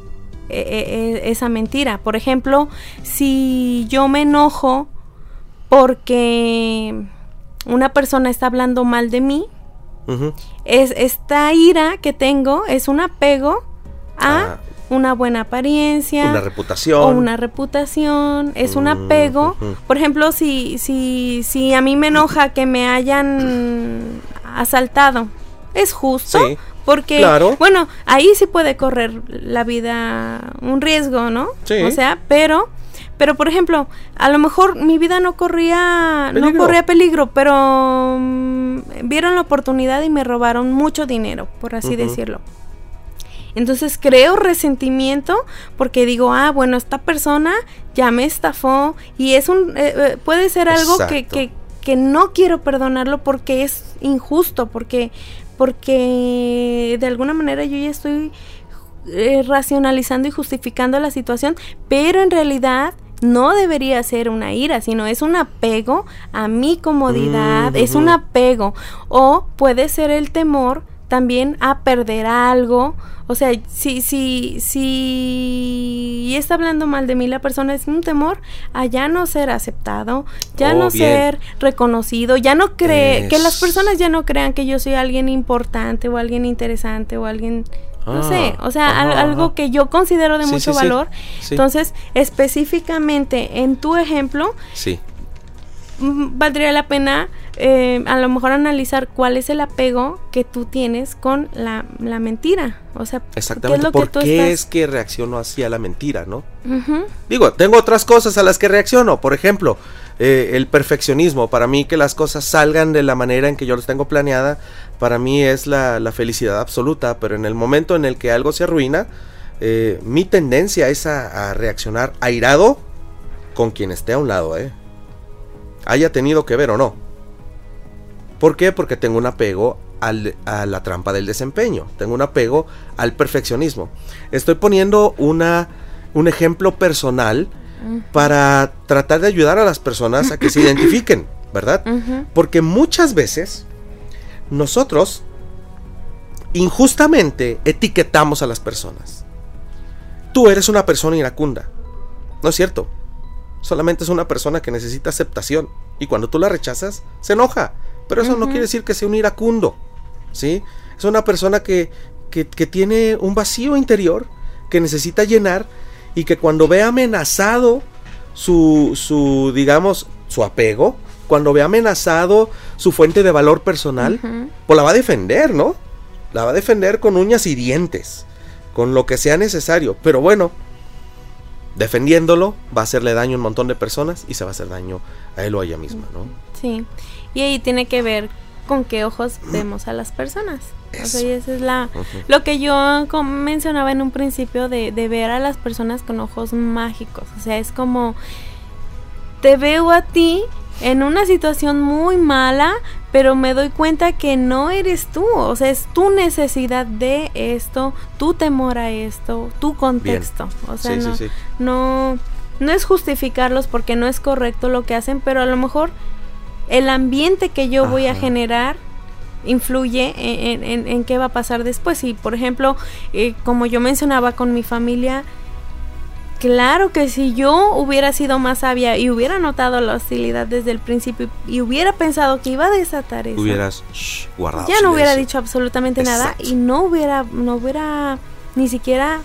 eh, eh, esa mentira. Por ejemplo, si yo me enojo porque una persona está hablando mal de mí, uh -huh. es esta ira que tengo es un apego a ah. una buena apariencia, una reputación, o una reputación, es un apego. Uh -huh. Por ejemplo, si si si a mí me enoja que me hayan asaltado, es justo. Sí. Porque, claro. bueno, ahí sí puede correr la vida un riesgo, ¿no? Sí. O sea, pero pero por ejemplo, a lo mejor mi vida no corría peligro. no corría peligro, pero um, vieron la oportunidad y me robaron mucho dinero, por así uh -huh. decirlo. Entonces creo resentimiento porque digo, ah, bueno, esta persona ya me estafó y es un eh, eh, puede ser algo que, que, que no quiero perdonarlo porque es injusto, porque porque de alguna manera yo ya estoy eh, racionalizando y justificando la situación, pero en realidad no debería ser una ira, sino es un apego a mi comodidad, mm -hmm. es un apego. O puede ser el temor también a perder algo. O sea, si, si, si está hablando mal de mí la persona, es un temor a ya no ser aceptado, ya oh, no bien. ser reconocido, ya no cree, es... que las personas ya no crean que yo soy alguien importante o alguien interesante o alguien no sé, o sea, algo que yo considero de sí, mucho sí, valor. sí. Entonces, específicamente en tu ejemplo, sí. valdría la pena eh, a lo mejor analizar cuál es el apego que tú tienes con la, la mentira. O sea, Exactamente, ¿qué es lo ¿por que qué estás... es que reacciono así a la mentira, no? Uh -huh. Digo, tengo otras cosas a las que reacciono. Por ejemplo, eh, el perfeccionismo. Para mí que las cosas salgan de la manera en que yo las tengo planeada, para mí es la, felicidad absoluta. Pero en el momento en el que algo se arruina, eh, mi tendencia es a, reaccionar airado con quien esté a un lado, ¿eh? haya tenido que ver o no. ¿Por qué? Porque tengo un apego a la trampa del desempeño, tengo un apego al perfeccionismo. Estoy poniendo una, un ejemplo personal para tratar de ayudar a las personas a que se identifiquen, ¿verdad? Porque muchas veces nosotros injustamente etiquetamos a las personas. Tú eres una persona iracunda, ¿no es cierto? Solamente es una persona que necesita aceptación y cuando tú la rechazas se enoja. Pero eso no quiere decir que sea un iracundo. ¿sí? Es una persona que, que, tiene un vacío interior que necesita llenar y que cuando ve amenazado su, su digamos, su apego, cuando ve amenazado su fuente de valor personal, pues la va a defender, ¿no? La va a defender con uñas y dientes, con lo que sea necesario. Pero bueno, defendiéndolo va a hacerle daño a un montón de personas y se va a hacer daño a él o a ella misma, ¿no? Sí. Y ahí tiene que ver con qué ojos vemos a las personas. Eso. es la, lo que yo mencionaba en un principio de, de ver a las personas con ojos mágicos. O sea, es como, te veo a ti en una situación muy mala, pero me doy cuenta que no eres tú, o sea, es tu necesidad de esto, tu temor a esto, tu contexto. O sea, no, no, no es justificarlos porque no es correcto lo que hacen, pero a lo mejor el ambiente que yo voy a generar influye en, qué va a pasar después. Y por ejemplo, eh, como yo mencionaba con mi familia, claro que si yo hubiera sido más sabia y hubiera notado la hostilidad desde el principio y hubiera pensado que iba a desatar eso, hubieras guardado. Ya no hubiera dicho absolutamente nada y no hubiera, no hubiera ni siquiera.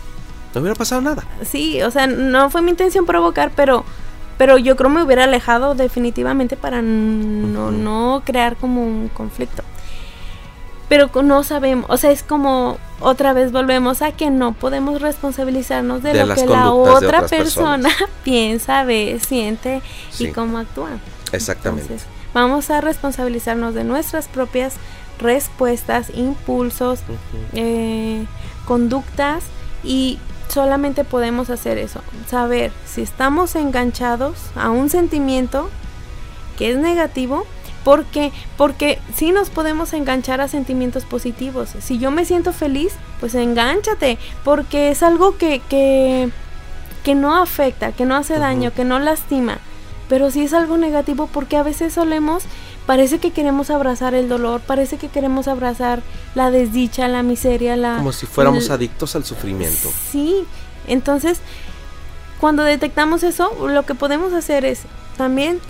No hubiera pasado nada. Sí, o sea, no fue mi intención provocar, pero pero yo creo me hubiera alejado definitivamente para no, no crear como un conflicto. Pero no sabemos, o sea, es como otra vez volvemos a que no podemos responsabilizarnos de, lo que la otra persona piensa, ve, siente y cómo actúa. Exactamente. vamos a responsabilizarnos de nuestras propias respuestas, impulsos, eh, conductas y solamente podemos hacer eso, saber si estamos enganchados a un sentimiento que es negativo, ¿por qué? Porque si nos podemos enganchar a sentimientos positivos. Si yo me siento feliz, pues engánchate, porque es algo que, que, que no afecta, que no hace daño, que no lastima. Pero si es algo negativo, porque a veces solemos parece que queremos abrazar el dolor, parece que queremos abrazar la desdicha, la miseria, la... Como si fuéramos adictos al sufrimiento. Sí, entonces cuando detectamos eso, lo que podemos hacer es también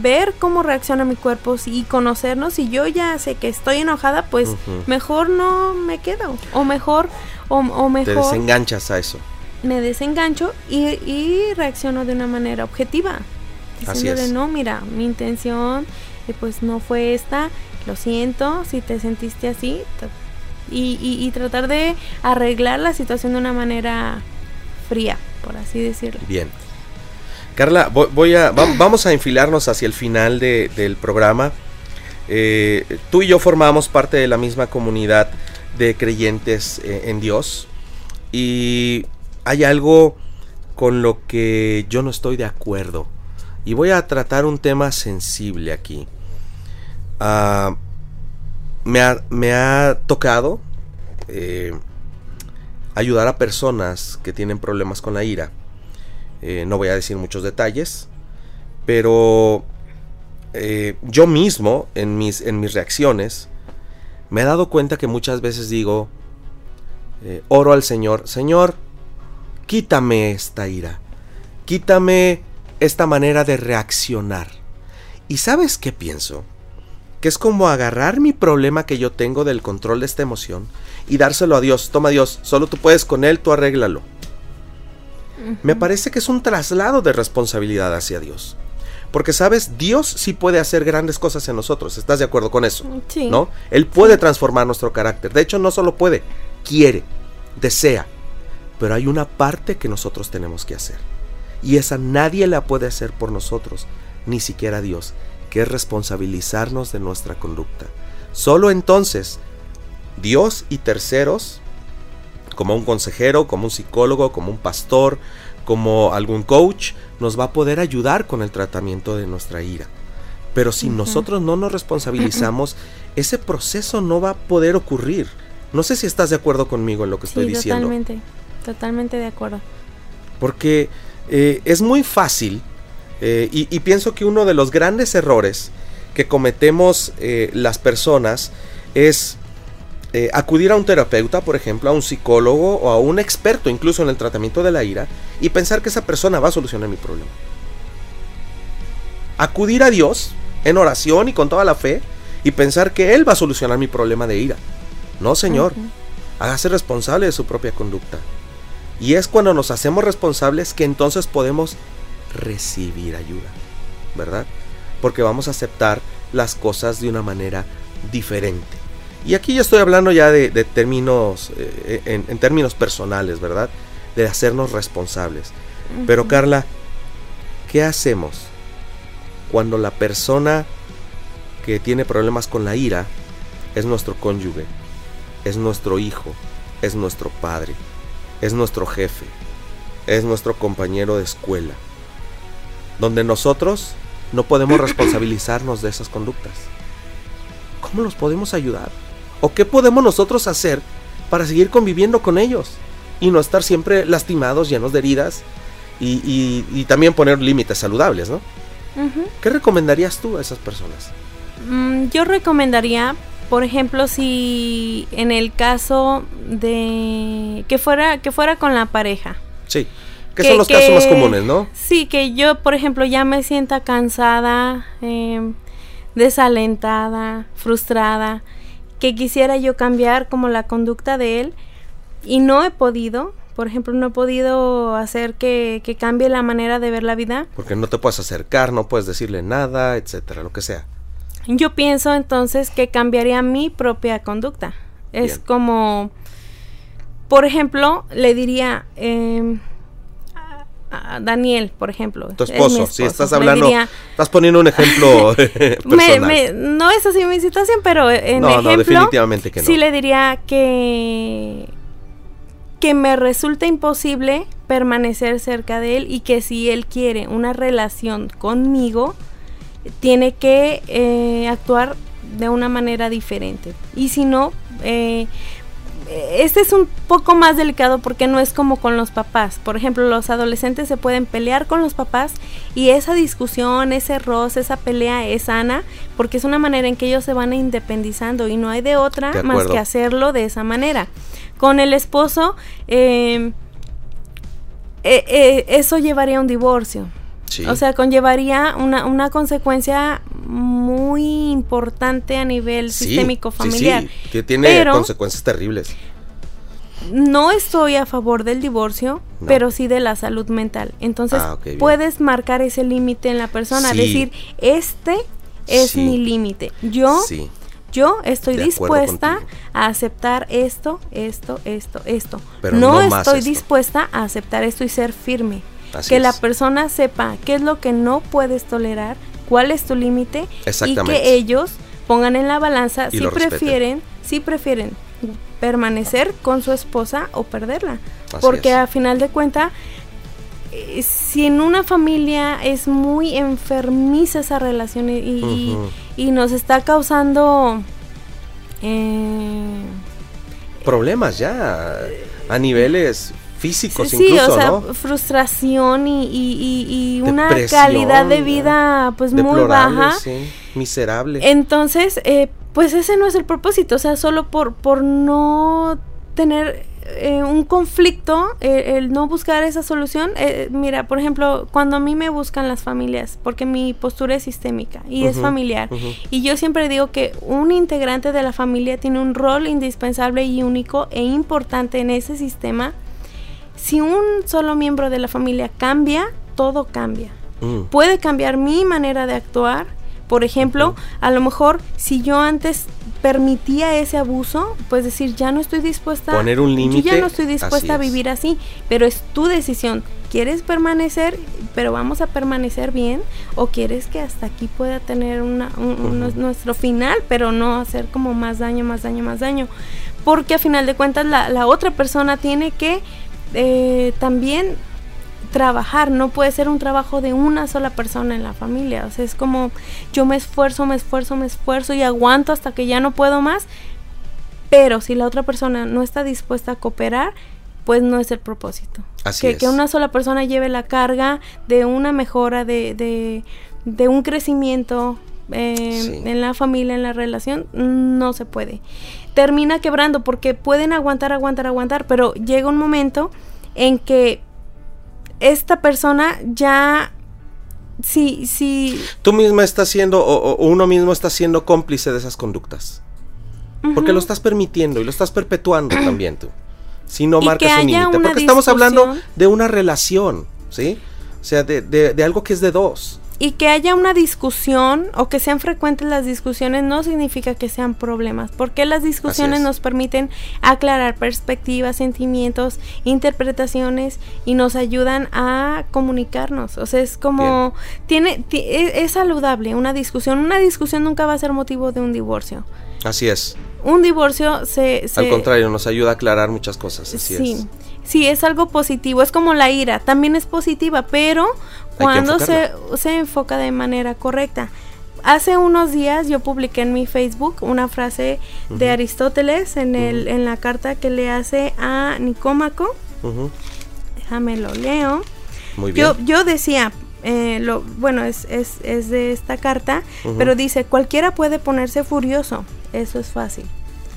ver cómo reacciona mi cuerpo y conocernos. Si yo ya sé que estoy enojada, pues mejor no me quedo. O mejor, o, mejor... Te desenganchas a eso. Me desengancho y, y reacciono de una manera objetiva. Diciendo de no, mira, mi intención pues no fue esta, lo siento, si te sentiste así, y, tratar de arreglar la situación de una manera fría, por así decirlo. Bien. Carla, voy, a, vamos a enfilarnos hacia el final del programa. Eh, tú y yo formamos parte de la misma comunidad de creyentes eh, en Dios y hay algo con lo que yo no estoy de acuerdo y voy a tratar un tema sensible aquí. Ah, me, ha, tocado eh, ayudar a personas que tienen problemas con la ira. Eh, no voy a decir muchos detalles, pero eh, yo mismo en mis, en mis reacciones me he dado cuenta que muchas veces digo, oro al Señor, Señor, quítame esta ira, quítame esta manera de reaccionar. ¿Y sabes qué pienso? Que es como agarrar mi problema que yo tengo del control de esta emoción y dárselo a Dios. Toma Dios, solo tú puedes con Él, tú arréglalo. Me parece que es un traslado de responsabilidad hacia Dios. Porque sabes, Dios sí puede hacer grandes cosas en nosotros. ¿Estás de acuerdo con eso? Sí. ¿No? Él puede transformar nuestro carácter. De hecho, no solo puede, quiere, desea. Pero hay una parte que nosotros tenemos que hacer y esa nadie la puede hacer por nosotros ni siquiera Dios, que es responsabilizarnos de nuestra conducta. Solo entonces Dios y terceros, como un consejero, como un psicólogo, como un pastor, como algún coach, nos va a poder ayudar con el tratamiento de nuestra ira. Pero si nosotros no nos responsabilizamos, ese proceso no va a poder ocurrir. No sé si estás de acuerdo conmigo en lo que estoy diciendo. Totalmente, totalmente de acuerdo. Porque eh, es muy fácil, eh, y, pienso que uno de los grandes errores que cometemos eh, las personas es acudir a un terapeuta, por ejemplo, a un psicólogo o a un experto incluso en el tratamiento de la ira, y pensar que esa persona va a solucionar mi problema. Acudir a Dios en oración y con toda la fe y pensar que Él va a solucionar mi problema de ira. No, Señor. Hágase responsable de su propia conducta. Y es cuando nos hacemos responsables que entonces podemos recibir ayuda, ¿verdad? Porque vamos a aceptar las cosas de una manera diferente. Y aquí ya estoy hablando ya de, términos, eh, en, términos personales, ¿verdad? De hacernos responsables. Pero Carla, ¿qué hacemos cuando la persona que tiene problemas con la ira es nuestro cónyuge, es nuestro hijo, es nuestro padre? Es nuestro jefe, es nuestro compañero de escuela, donde nosotros no podemos responsabilizarnos de esas conductas. ¿Cómo los podemos ayudar? ¿O qué podemos nosotros hacer para seguir conviviendo con ellos y no estar siempre lastimados, llenos de heridas y, también poner límites saludables, ¿no? ¿Qué recomendarías tú a esas personas? Mm, yo recomendaría por ejemplo, si en el caso de que fuera que fuera con la pareja. Sí. Que, son los casos más comunes, ¿no? Sí, que yo, por ejemplo, ya me sienta cansada, em, desalentada, frustrada, que quisiera yo cambiar como la conducta de él y no he podido. Por ejemplo, no he podido hacer que, que cambie la manera de ver la vida. Porque no te puedes acercar, no puedes decirle nada, etcétera, lo que sea. Yo pienso entonces que cambiaría mi propia conducta. Es como, por ejemplo, le diría em, a, Daniel, por ejemplo. Tu esposo, si estás hablando, estás poniendo un ejemplo personal. no es así mi situación, pero en no, ejemplo, no, definitivamente que no. sí le diría que que me resulta imposible permanecer cerca de él y que si él quiere una relación conmigo, tiene que eh, actuar de una manera diferente. Y si no, eh, este es un poco más delicado porque no es como con los papás. Por ejemplo, los adolescentes se pueden pelear con los papás y esa discusión, ese roce, esa pelea es sana porque es una manera en que ellos se van independizando y no hay de otra más que hacerlo de esa manera. Con el esposo, eh, eso llevaría a un divorcio. O sea, conllevaría una, una consecuencia muy importante a nivel sistémico familiar. Sí, que tiene consecuencias terribles. No estoy a favor del divorcio, pero sí de la salud mental. Entonces, ah, puedes marcar ese límite en la persona, decir, este es mi límite. Yo yo estoy dispuesta a aceptar esto, esto, esto, esto. Pero no, estoy dispuesta a aceptar esto y ser firme que la persona sepa qué es lo que no puedes tolerar, cuál es tu límite y que ellos pongan en la balanza si prefieren, si prefieren permanecer con su esposa o perderla. Porque a final de cuentas, eh, si en una familia es muy enfermiza esa relación y, nos está causando eh, problemas ya a niveles físicos sí, incluso, o sea, frustración y, una calidad de vida pues muy baja. miserable. Entonces, eh, pues ese no es el propósito, o sea, solo por, por no tener eh, un conflicto, eh, el no buscar esa solución. mira, por ejemplo, cuando a mí me buscan las familias, porque mi postura es sistémica y es familiar, y yo siempre digo que un integrante de la familia tiene un rol indispensable y único e importante en ese sistema si un solo miembro de la familia cambia, todo cambia. Mm. Puede cambiar mi manera de actuar. Por ejemplo, a lo mejor si yo antes permitía ese abuso, pues decir, ya no estoy dispuesta poner un límite. Yo ya no estoy dispuesta a vivir así, pero es tu decisión. ¿quieres permanecer, pero vamos a permanecer bien? ¿O quieres que hasta aquí pueda tener una, nuestro final, pero no hacer como más daño, más daño, más daño? Porque a final de cuentas la, la otra persona tiene que eh, también trabajar, no puede ser un trabajo de una sola persona en la familia, o sea, es como yo me esfuerzo, me esfuerzo, me esfuerzo y aguanto hasta que ya no puedo más, pero si la otra persona no está dispuesta a cooperar, pues no es el propósito. Así que, que una sola persona lleve la carga de una mejora, de, de, de un crecimiento eh, en la familia, en la relación, no se puede. Termina quebrando porque pueden aguantar, aguantar, aguantar, pero llega un momento en que esta persona ya sí, sí. Tú misma estás siendo, o, uno mismo está siendo cómplice de esas conductas. Porque lo estás permitiendo y lo estás perpetuando también tú. Si no marcas un límite. Porque estamos hablando de una relación, ¿sí? O sea, de, de algo que es de dos. Y que haya una discusión o que sean frecuentes las discusiones no significa que sean problemas, porque las discusiones nos permiten aclarar perspectivas, sentimientos, interpretaciones y nos ayudan a comunicarnos. O sea, es como tiene e, es, saludable una discusión. Una discusión nunca va a ser motivo de un divorcio. Así es. Un divorcio se, Al contrario, nos ayuda a aclarar muchas cosas. Así sí. es. Sí, es algo positivo. Es como la ira, también es positiva, pero cuando se, se enfoca de manera correcta. Hace unos días yo publiqué en mi Facebook una frase de Aristóteles en, el, en la carta que le hace a Nicómaco. Déjame lo leo. Muy bien. Yo, yo decía, eh, lo, bueno, es, es, es, de esta carta, pero dice, cualquiera puede ponerse furioso, eso es fácil.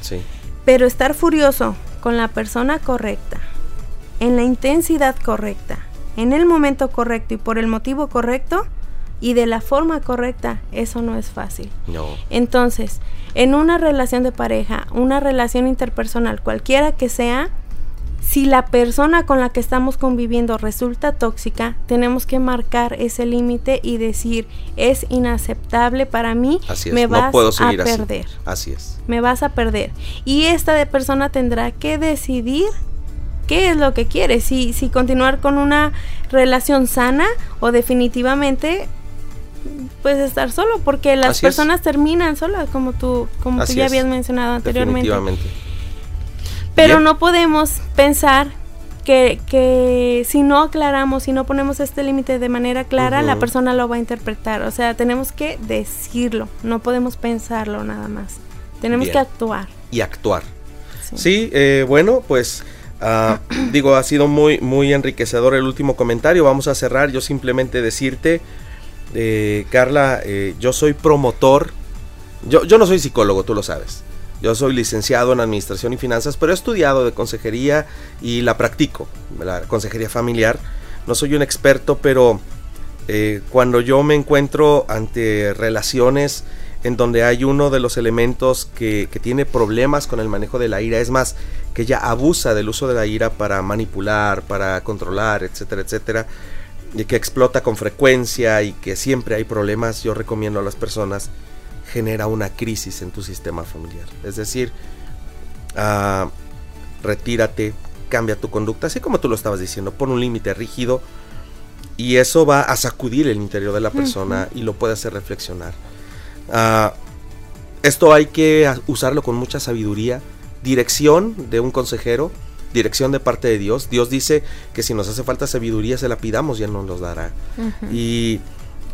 Sí. Pero estar furioso con la persona correcta, en la intensidad correcta, en el momento correcto y por el motivo correcto y de la forma correcta, eso no es fácil. No. Entonces, en una relación de pareja, una relación interpersonal, cualquiera que sea, si la persona con la que estamos conviviendo resulta tóxica, tenemos que marcar ese límite y decir, es inaceptable para mí, me vas a perder. Así. así es. Me vas a perder. Y esta de persona tendrá que decidir qué es lo que quiere, si, si continuar con una relación sana o definitivamente pues estar solo, porque las personas terminan solas, como tú, como tú ya habías mencionado anteriormente. Pero no podemos pensar que, que, si no aclaramos, si no ponemos este límite de manera clara, la persona lo va a interpretar. O sea, tenemos que decirlo, no podemos pensarlo nada más. Tenemos que actuar. Y actuar. Sí, eh, bueno, pues Ah, digo, ha sido muy, muy enriquecedor el último comentario. Vamos a cerrar. Yo simplemente decirte, eh, Carla, eh, yo soy promotor. Yo, yo no soy psicólogo, tú lo sabes. Yo soy licenciado en Administración y Finanzas, pero he estudiado de consejería y la practico, la consejería familiar. No soy un experto, pero eh, cuando yo me encuentro ante relaciones en donde hay uno de los elementos que, que, tiene problemas con el manejo de la ira, es más, que ella abusa del uso de la ira para manipular, para controlar, etcétera, etcétera, y que explota con frecuencia y que siempre hay problemas, yo recomiendo a las personas, genera una crisis en tu sistema familiar. Es decir, uh, retírate, cambia tu conducta, así como tú lo estabas diciendo, pon un límite rígido y eso va a sacudir el interior de la persona y lo puede hacer reflexionar. Ah, esto hay que usarlo con mucha sabiduría, dirección de un consejero, dirección de parte de Dios. Dios dice que si nos hace falta sabiduría se la pidamos y Él nos los dará. y,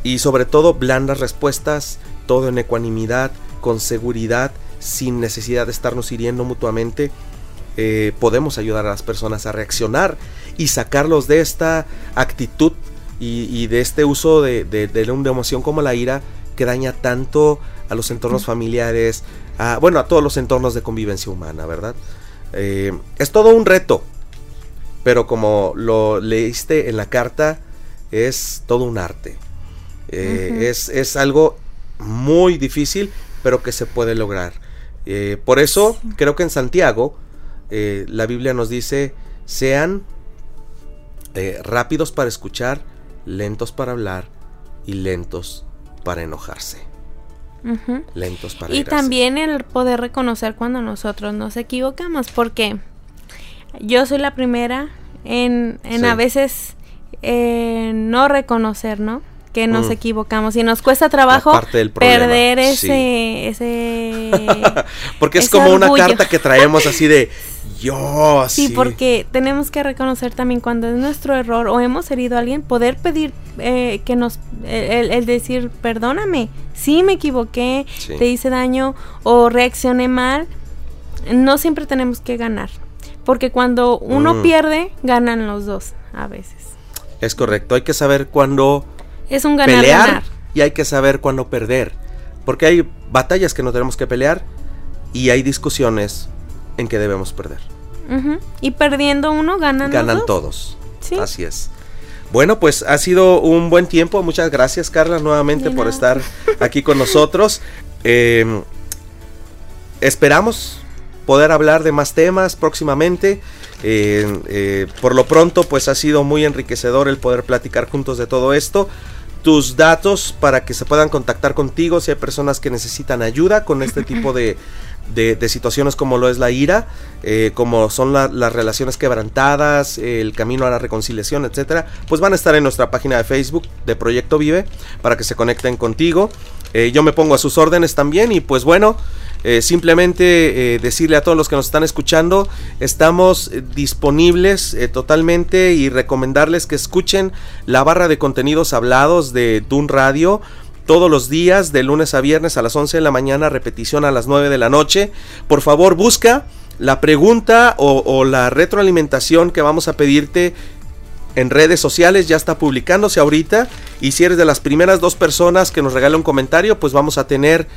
y sobre todo blandas respuestas, todo en ecuanimidad, con seguridad, sin necesidad de estarnos hiriendo mutuamente. Eh, podemos ayudar a las personas a reaccionar y sacarlos de esta actitud y, de este uso de, de, de una emoción como la ira que daña tanto a los entornos familiares, a, bueno, a todos los entornos de convivencia humana, ¿verdad? Eh, es todo un reto, pero como lo leíste en la carta, es todo un arte. Eh, es, algo muy difícil, pero que se puede lograr. Eh, por eso creo que en Santiago la Biblia nos dice, sean rápidos para escuchar, lentos para hablar y lentos para enojarse. Lentos para Y también el poder reconocer cuando nosotros nos equivocamos, porque yo soy la primera en, en a veces eh, no reconocer, ¿no? Que nos Mm. equivocamos y nos cuesta trabajo del perder sí. ese, ese Porque es ese como una carta que traemos así de yo, Sí, sí. porque tenemos que reconocer también cuando es nuestro error o hemos herido a alguien, poder pedir eh, que nos, el, el decir, perdóname, sí me equivoqué, Sí. te hice daño o reaccioné mal, no siempre tenemos que ganar, porque cuando uno Mm. pierde, ganan los dos a veces. Es correcto, hay que saber cuándo Es un pelear ganar-ganar. y hay que saber cuándo perder. Porque hay batallas que no tenemos que pelear y hay discusiones en que debemos perder. Y perdiendo uno, ganan, los Ganan dos. todos. Sí. Así es. Bueno, pues ha sido un buen tiempo. Muchas gracias, Carla, nuevamente por estar aquí con nosotros. Eh, esperamos poder hablar de más temas próximamente. Eh, eh, por lo pronto, pues ha sido muy enriquecedor el poder platicar juntos de todo esto. Tus datos para que se puedan contactar contigo si hay personas que necesitan ayuda con este tipo de, de- de situaciones como lo es la ira, eh, como son la- las relaciones quebrantadas, el camino a la reconciliación, etcétera, pues van a estar en nuestra página de Facebook de Proyecto Vive para que se conecten contigo. Eh, yo me pongo a sus órdenes también y pues bueno, eh, simplemente decirle a todos los que nos están escuchando, estamos disponibles totalmente y recomendarles que escuchen la barra de contenidos hablados de Dun Radio todos los días de lunes a viernes a las 11 de la mañana, repetición a las 9 de la noche. Por favor, busca la pregunta o, o la retroalimentación que vamos a pedirte en redes sociales. Ya está publicándose ahorita. Y si eres de las primeras dos personas que nos regala un comentario pues vamos a tener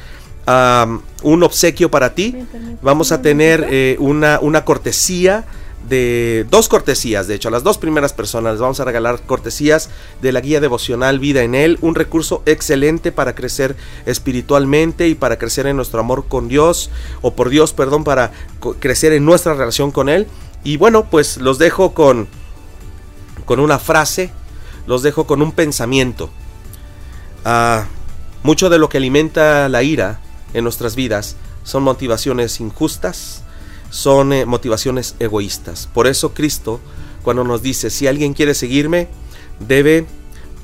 un obsequio para ti. Vamos a tener eh, una, una cortesía de dos cortesías de hecho a las dos primeras personas les vamos a regalar cortesías de la guía devocional vida en él un recurso excelente para crecer espiritualmente y para crecer en nuestro amor con Dios o por Dios perdón para crecer en nuestra relación con él y bueno pues los dejo con con una frase, los dejo con un pensamiento. Ah, mucho de lo que alimenta la ira en nuestras vidas son motivaciones injustas, son eh, motivaciones egoístas. Por eso Cristo, cuando nos dice, si alguien quiere seguirme, debe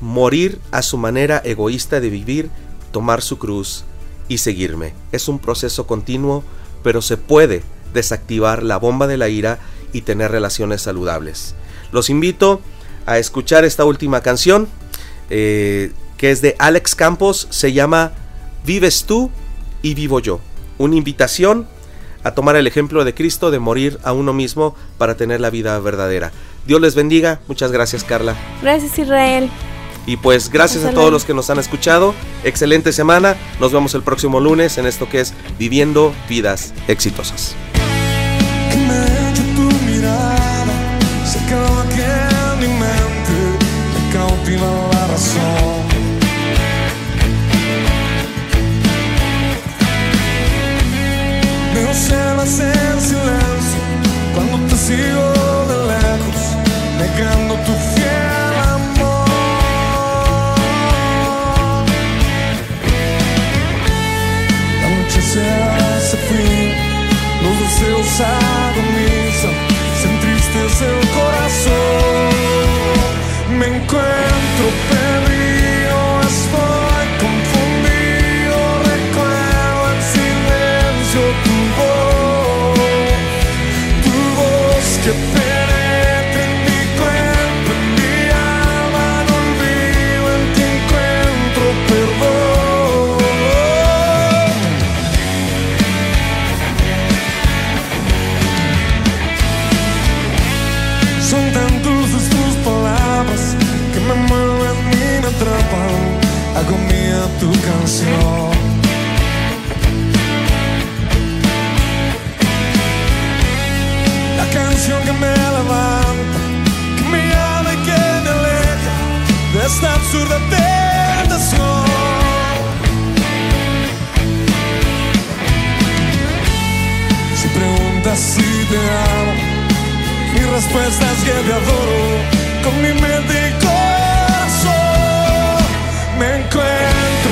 morir a su manera egoísta de vivir, tomar su cruz y seguirme. Es un proceso continuo, pero se puede desactivar la bomba de la ira y tener relaciones saludables. Los invito a escuchar esta última canción, eh, que es de Alex Campos, se llama Vives tú y vivo yo. Una invitación a tomar el ejemplo de Cristo de morir a uno mismo para tener la vida verdadera. Dios les bendiga, muchas gracias Carla. Gracias Israel. Y pues gracias a todos los que nos han escuchado. Excelente semana. Nos vemos el próximo lunes en esto que es Viviendo Vidas Exitosas. que me você. Absurda tentación. Si preguntas si te amo, mi respuesta es que te adoro con mi mente y corazón. Me encuentro